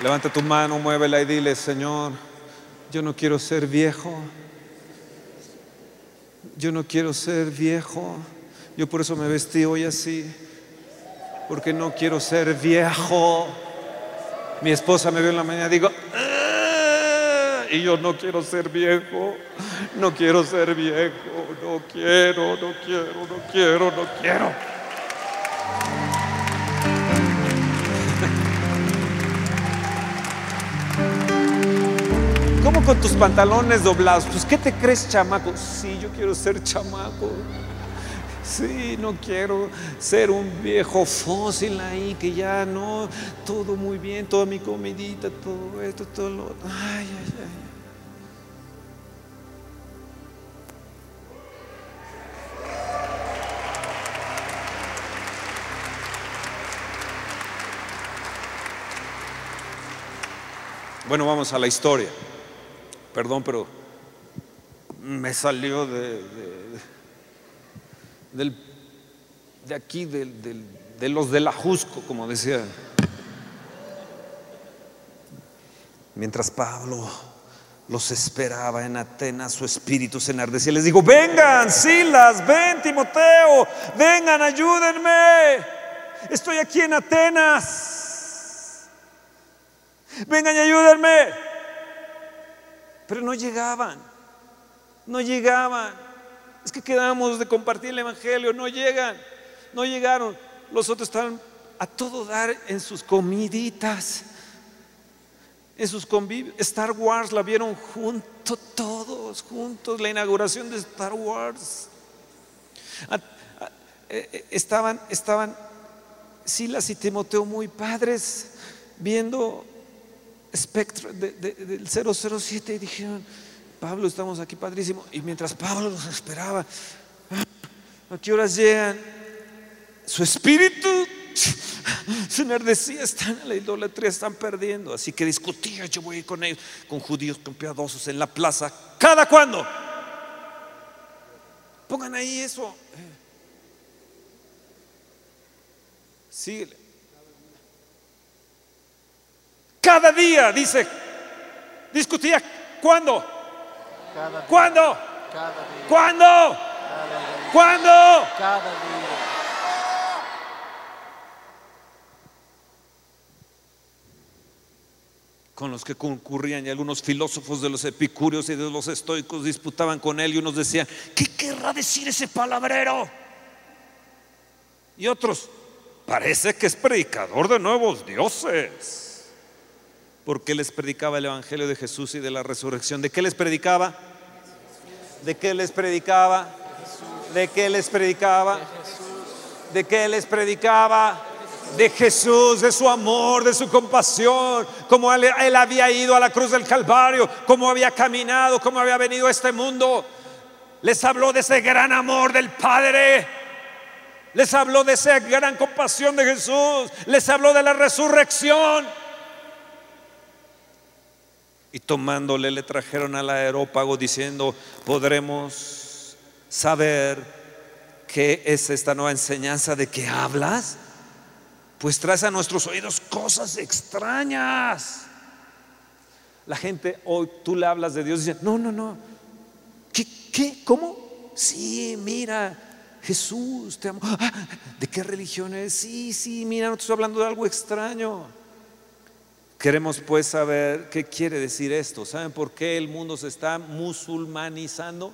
Speaker 1: Levanta tu mano, muévela y dile, Señor, yo no quiero ser viejo. Yo no quiero ser viejo. Yo por eso me vestí hoy así. Porque no quiero ser viejo. Mi esposa me vio en la mañana y digo, ah", y yo no quiero ser viejo. No quiero ser viejo. No quiero, no quiero, no quiero, no quiero. ¿Cómo con tus pantalones doblados? Pues ¿qué te crees chamaco? Sí, yo quiero ser chamaco. Sí, no quiero ser un viejo fósil ahí que ya no, todo muy bien, toda mi comidita, todo esto, todo lo Ay, ay, ay. Bueno, vamos a la historia. Perdón, pero me salió de, de, aquí, de, los de la Jusco, como decía. Mientras Pablo los esperaba en Atenas, su espíritu se enardecía. Les dijo, vengan, Silas, ven, Timoteo, vengan, ayúdenme. Estoy aquí en Atenas. Vengan y ayúdenme. Pero no llegaban, no llegaban. Es que quedamos de compartir el Evangelio, no llegan, no llegaron. Los otros estaban a todo dar en sus comiditas, en sus convivios. Star Wars la vieron juntos, todos juntos, la inauguración de Star Wars. Eh, eh, estaban, estaban Silas y Timoteo muy padres viendo espectro del 007 y dijeron, Pablo, estamos aquí padrísimo. Y mientras Pablo los esperaba, ¿a qué horas llegan? Su espíritu [LAUGHS] se enardecía, están en la idolatría, están perdiendo. Así que discutía, yo voy a ir con ellos, con judíos, con piadosos en la plaza. ¿Cada cuándo? Pongan ahí eso. Síguele. Cada día, dice, discutía. ¿Cuándo? ¿Cuándo? ¿Cuándo? ¿Cuándo? Cada día. con los que concurrían y algunos filósofos de los epicúreos y de los estoicos disputaban con él y unos decían, ¿qué querrá decir ese palabrero? Y otros, parece que es predicador de nuevos dioses porque les predicaba el Evangelio de Jesús y de la resurrección. ¿De qué les predicaba? ¿De qué les predicaba? ¿De qué les predicaba? ¿De qué les predicaba? De Jesús, de su amor, de su compasión, como él, él había ido a la cruz del Calvario, cómo había caminado, cómo había venido a este mundo. Les habló de ese gran amor del Padre. Les habló de esa gran compasión de Jesús. Les habló de la resurrección y tomándole le trajeron al aerópago diciendo, podremos saber qué es esta nueva enseñanza de que hablas. pues traes a nuestros oídos cosas extrañas. La gente hoy tú le hablas de Dios y dice, no, no, no. ¿Qué? ¿Qué? ¿Cómo? Sí, mira, Jesús te amo. Ah, ¿De qué religión es? Sí, sí, mira, no estoy hablando de algo extraño. Queremos pues saber qué quiere decir esto. ¿Saben por qué el mundo se está musulmanizando?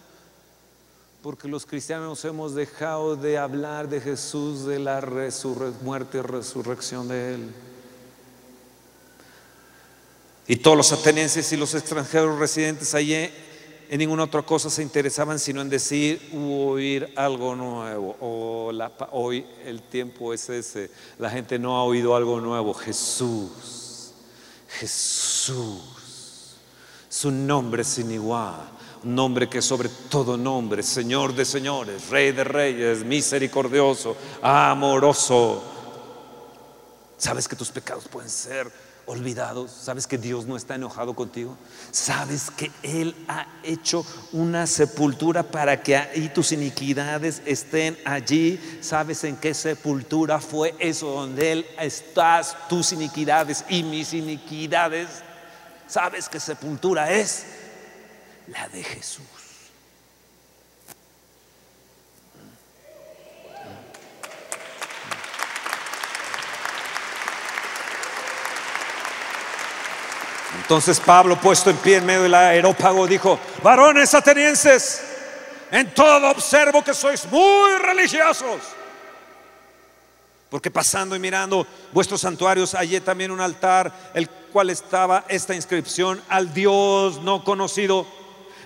Speaker 1: Porque los cristianos hemos dejado de hablar de Jesús, de la muerte y resurrección de Él. Y todos los atenienses y los extranjeros residentes allí en ninguna otra cosa se interesaban sino en decir u oír algo nuevo. Hoy el tiempo es ese. La gente no ha oído algo nuevo. Jesús. Jesús. Su nombre sin igual nombre que sobre todo nombre, Señor de señores, Rey de reyes, misericordioso, amoroso. ¿Sabes que tus pecados pueden ser olvidados? ¿Sabes que Dios no está enojado contigo? ¿Sabes que Él ha hecho una sepultura para que ahí tus iniquidades estén allí? ¿Sabes en qué sepultura fue eso donde Él estás tus iniquidades y mis iniquidades? ¿Sabes qué sepultura es? la de Jesús. Entonces Pablo, puesto en pie en medio del aerópago, dijo, varones atenienses, en todo observo que sois muy religiosos. Porque pasando y mirando vuestros santuarios, hallé también un altar, el cual estaba esta inscripción, al Dios no conocido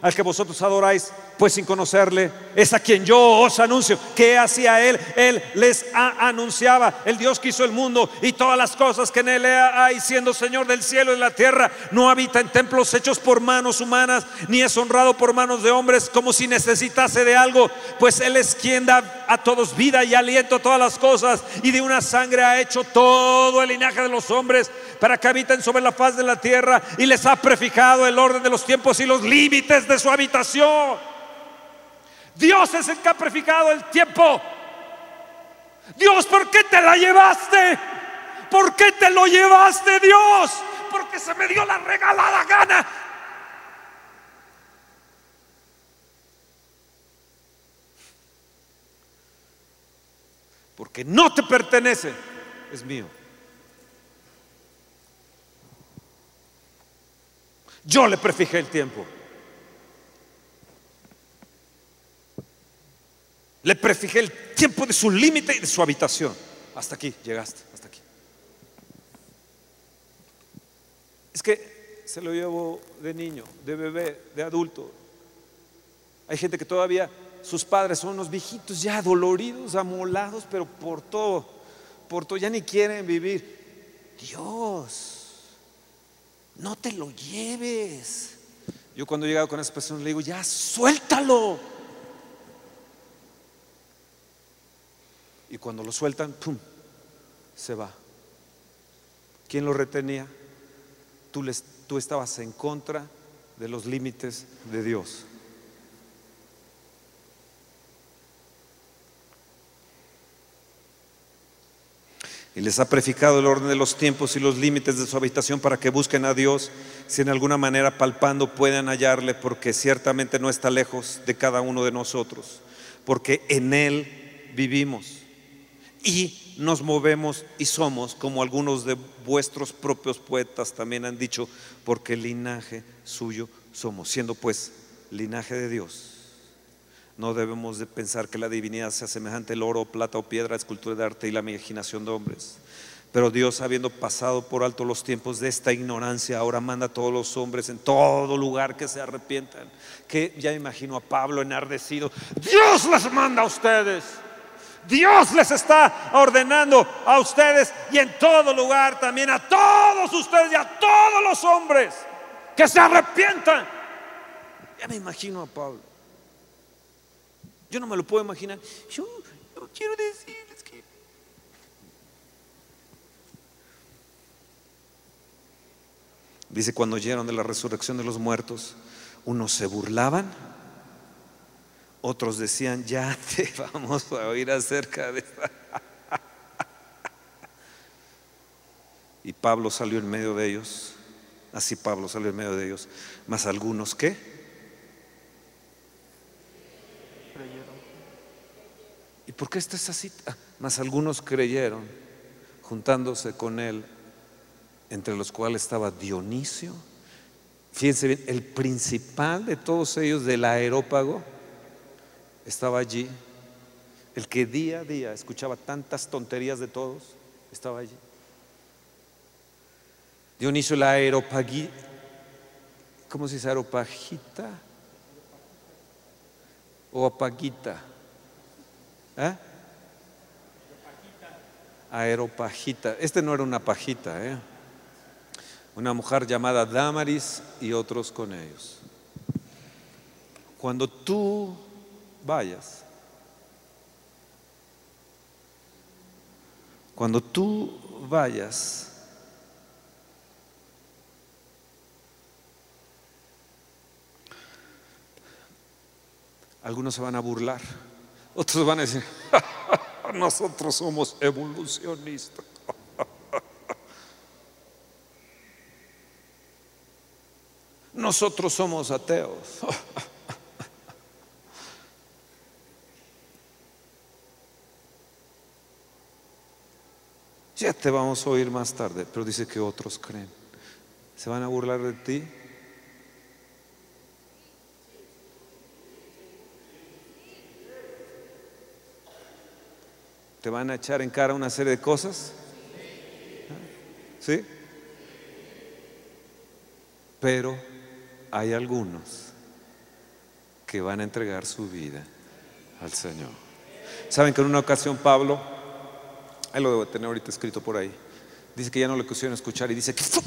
Speaker 1: al que vosotros adoráis, pues sin conocerle, es a quien yo os anuncio. ¿Qué hacía él? Él les anunciaba el Dios que hizo el mundo y todas las cosas que en él hay, siendo Señor del cielo y de la tierra. No habita en templos hechos por manos humanas, ni es honrado por manos de hombres, como si necesitase de algo, pues él es quien da a todos vida y aliento a todas las cosas, y de una sangre ha hecho todo el linaje de los hombres para que habiten sobre la faz de la tierra y les ha prefijado el orden de los tiempos y los límites de su habitación. Dios es el que ha prefijado el tiempo. Dios, ¿por qué te la llevaste? ¿Por qué te lo llevaste, Dios? Porque se me dio la regalada gana. Porque no te pertenece, es mío. Yo le prefijé el tiempo. Le prefijé el tiempo de su límite y de su habitación. Hasta aquí, llegaste, hasta aquí. Es que se lo llevo de niño, de bebé, de adulto. Hay gente que todavía, sus padres son unos viejitos ya doloridos, amolados, pero por todo, por todo, ya ni quieren vivir. Dios, no te lo lleves. Yo cuando he llegado con esa persona le digo, ya suéltalo. Y cuando lo sueltan, ¡pum! Se va. ¿Quién lo retenía? Tú, estabas en contra de los límites de Dios. y les ha preficado el orden de los tiempos y los límites de su habitación para que busquen a Dios, si en alguna manera palpando puedan hallarle, porque ciertamente no está lejos de cada uno de nosotros, porque en Él vivimos y nos movemos y somos, como algunos de vuestros propios poetas también han dicho, porque linaje suyo somos, siendo pues linaje de Dios no debemos de pensar que la divinidad sea semejante al oro, plata o piedra, escultura de arte y la imaginación de hombres. Pero Dios, habiendo pasado por alto los tiempos de esta ignorancia, ahora manda a todos los hombres en todo lugar que se arrepientan. Que ya imagino a Pablo enardecido. Dios les manda a ustedes. Dios les está ordenando a ustedes y en todo lugar también a todos ustedes y a todos los hombres que se arrepientan. Ya me imagino a Pablo. Yo no me lo puedo imaginar. Yo, quiero decirles que... Dice, cuando oyeron de la resurrección de los muertos, unos se burlaban, otros decían, ya te [LAUGHS] vamos a oír acerca de esta. [LAUGHS] y Pablo salió en medio de ellos. Así Pablo salió en medio de ellos. Más algunos que ¿Y por qué esta es así? Ah, más algunos creyeron, juntándose con él, entre los cuales estaba Dionisio. Fíjense bien, el principal de todos ellos del aerópago estaba allí. El que día a día escuchaba tantas tonterías de todos, estaba allí. Dionisio la aeropagita, ¿cómo se dice aeropagita? O apagita. ¿Eh? Aeropagita. Este no era una pajita, ¿eh? Una mujer llamada Damaris y otros con ellos. Cuando tú vayas, cuando tú vayas algunos se van a burlar, otros van a decir, [LAUGHS] nosotros somos evolucionistas. [LAUGHS] Nosotros somos ateos. [LAUGHS] Ya te vamos a oír más tarde, pero dice que otros creen. ¿Se van a burlar de ti? ¿Te van a echar en cara una serie de cosas? ¿Sí? Pero hay algunos que van a entregar su vida al Señor. Saben que en una ocasión Pablo, él lo debo tener ahorita escrito por ahí, dice que ya no le quisieron escuchar y dice que se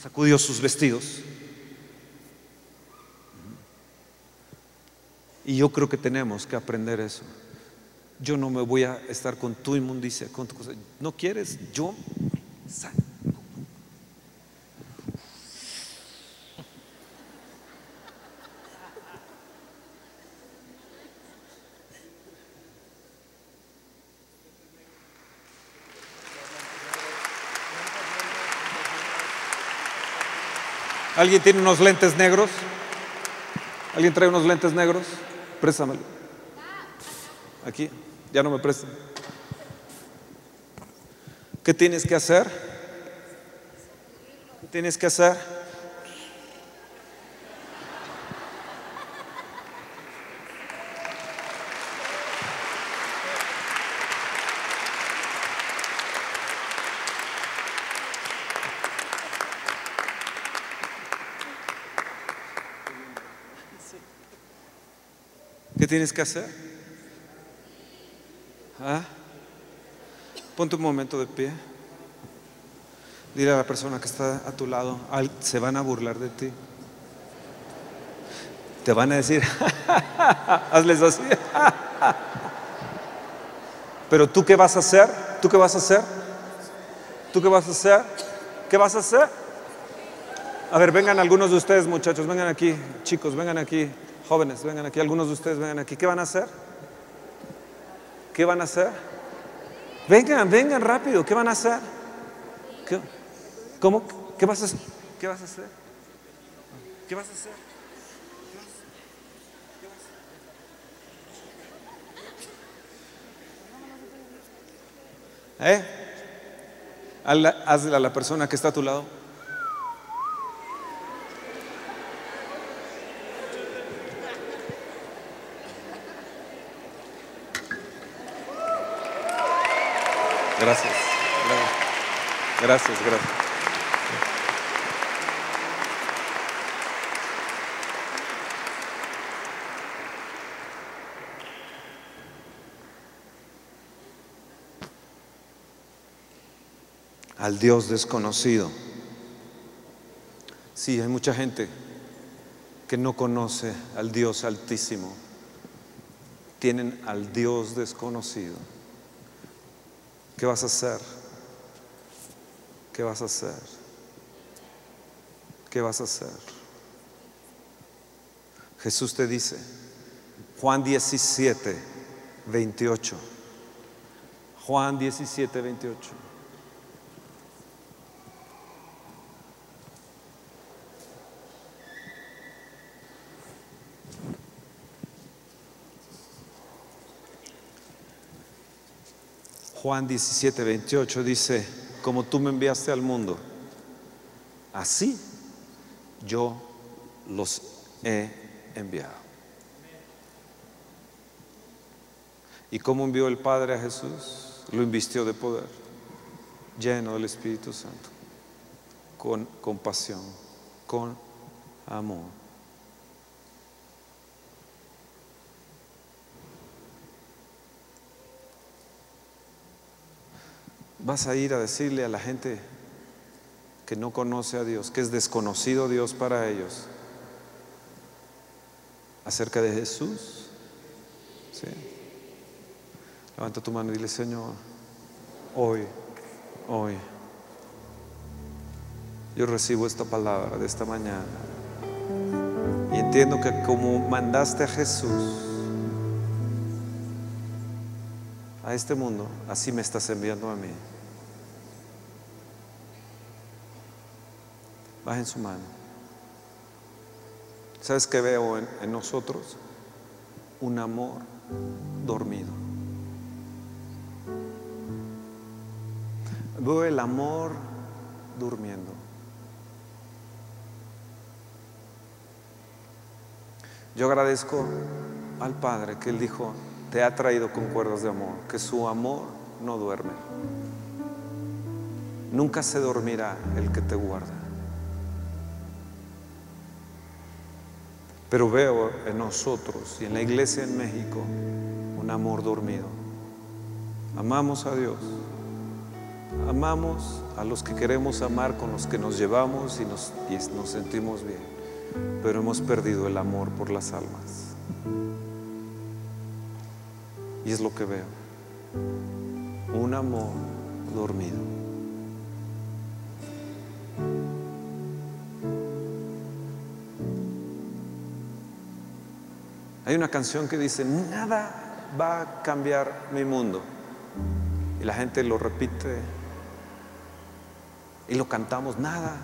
Speaker 1: sacudió sus vestidos. Y yo creo que tenemos que aprender eso. Yo no me voy a estar con tu inmundicia, con tu cosa. ¿No quieres? Yo ¿Alguien tiene unos lentes negros? ¿Alguien trae unos lentes negros? Préstamelo. Aquí, ya no me prestan. ¿Qué tienes que hacer? ¿Qué tienes que hacer? Tienes que hacer? ¿Ah? Ponte un momento de pie. Dile a la persona que está a tu lado, se van a burlar de ti. Te van a decir, [LAUGHS] hazles así. [LAUGHS] Pero tú qué vas a hacer? ¿Tú qué vas a hacer? ¿Tú qué vas a hacer? ¿Qué vas a hacer? A ver, vengan algunos de ustedes, muchachos, vengan aquí, chicos, vengan aquí. Jóvenes, vengan aquí, algunos de ustedes vengan aquí. ¿Qué van a hacer? ¿Qué van a hacer? Vengan, vengan rápido. ¿Qué van a hacer? ¿Cómo? ¿Qué vas a hacer? ¿Qué vas a hacer? ¿Qué vas a hacer? ¿Eh? Hazle a la persona que está a tu lado. Gracias. Gracias, gracias. Al Dios desconocido. Sí, hay mucha gente que no conoce al Dios altísimo. Tienen al Dios desconocido. ¿Qué vas a hacer? ¿Qué vas a hacer? ¿Qué vas a hacer? Jesús te dice, Juan 17, 28. Juan 17, 28. Juan 17, 28 dice, como tú me enviaste al mundo, así yo los he enviado. ¿Y cómo envió el Padre a Jesús? Lo invistió de poder, lleno del Espíritu Santo, con compasión, con amor. Vas a ir a decirle a la gente que no conoce a Dios, que es desconocido Dios para ellos, acerca de Jesús. ¿Sí? Levanta tu mano y dile, Señor, hoy, hoy, yo recibo esta palabra de esta mañana. Y entiendo que como mandaste a Jesús a este mundo, así me estás enviando a mí. Bajen su mano. ¿Sabes qué veo en, en nosotros? Un amor dormido. Veo el amor durmiendo. Yo agradezco al Padre que Él dijo, te ha traído con cuerdas de amor, que su amor no duerme. Nunca se dormirá el que te guarda. Pero veo en nosotros y en la iglesia en México un amor dormido. Amamos a Dios. Amamos a los que queremos amar, con los que nos llevamos y nos, sentimos bien. Pero hemos perdido el amor por las almas. Y es lo que veo. Un amor dormido. Hay una canción que dice, nada va a cambiar mi mundo. Y la gente lo repite y lo cantamos, nada.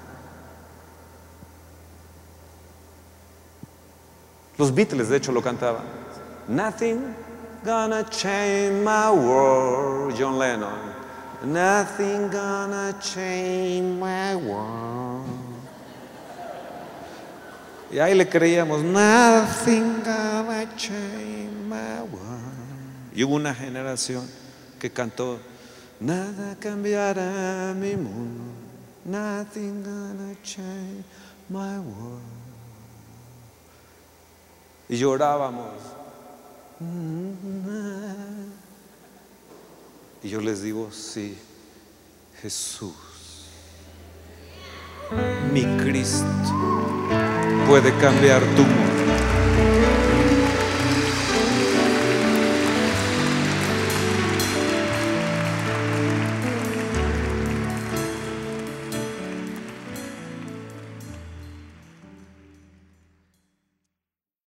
Speaker 1: Los Beatles, de hecho, lo cantaban. Nothing gonna change my world, John Lennon. Nothing gonna change my world. Y ahí le creíamos, nothing world. Y hubo una generación que cantó, nada cambiará mi mundo, nothing gonna change my world. Y llorábamos. Y yo les digo, sí, Jesús, mi Cristo, puede cambiar tu mundo.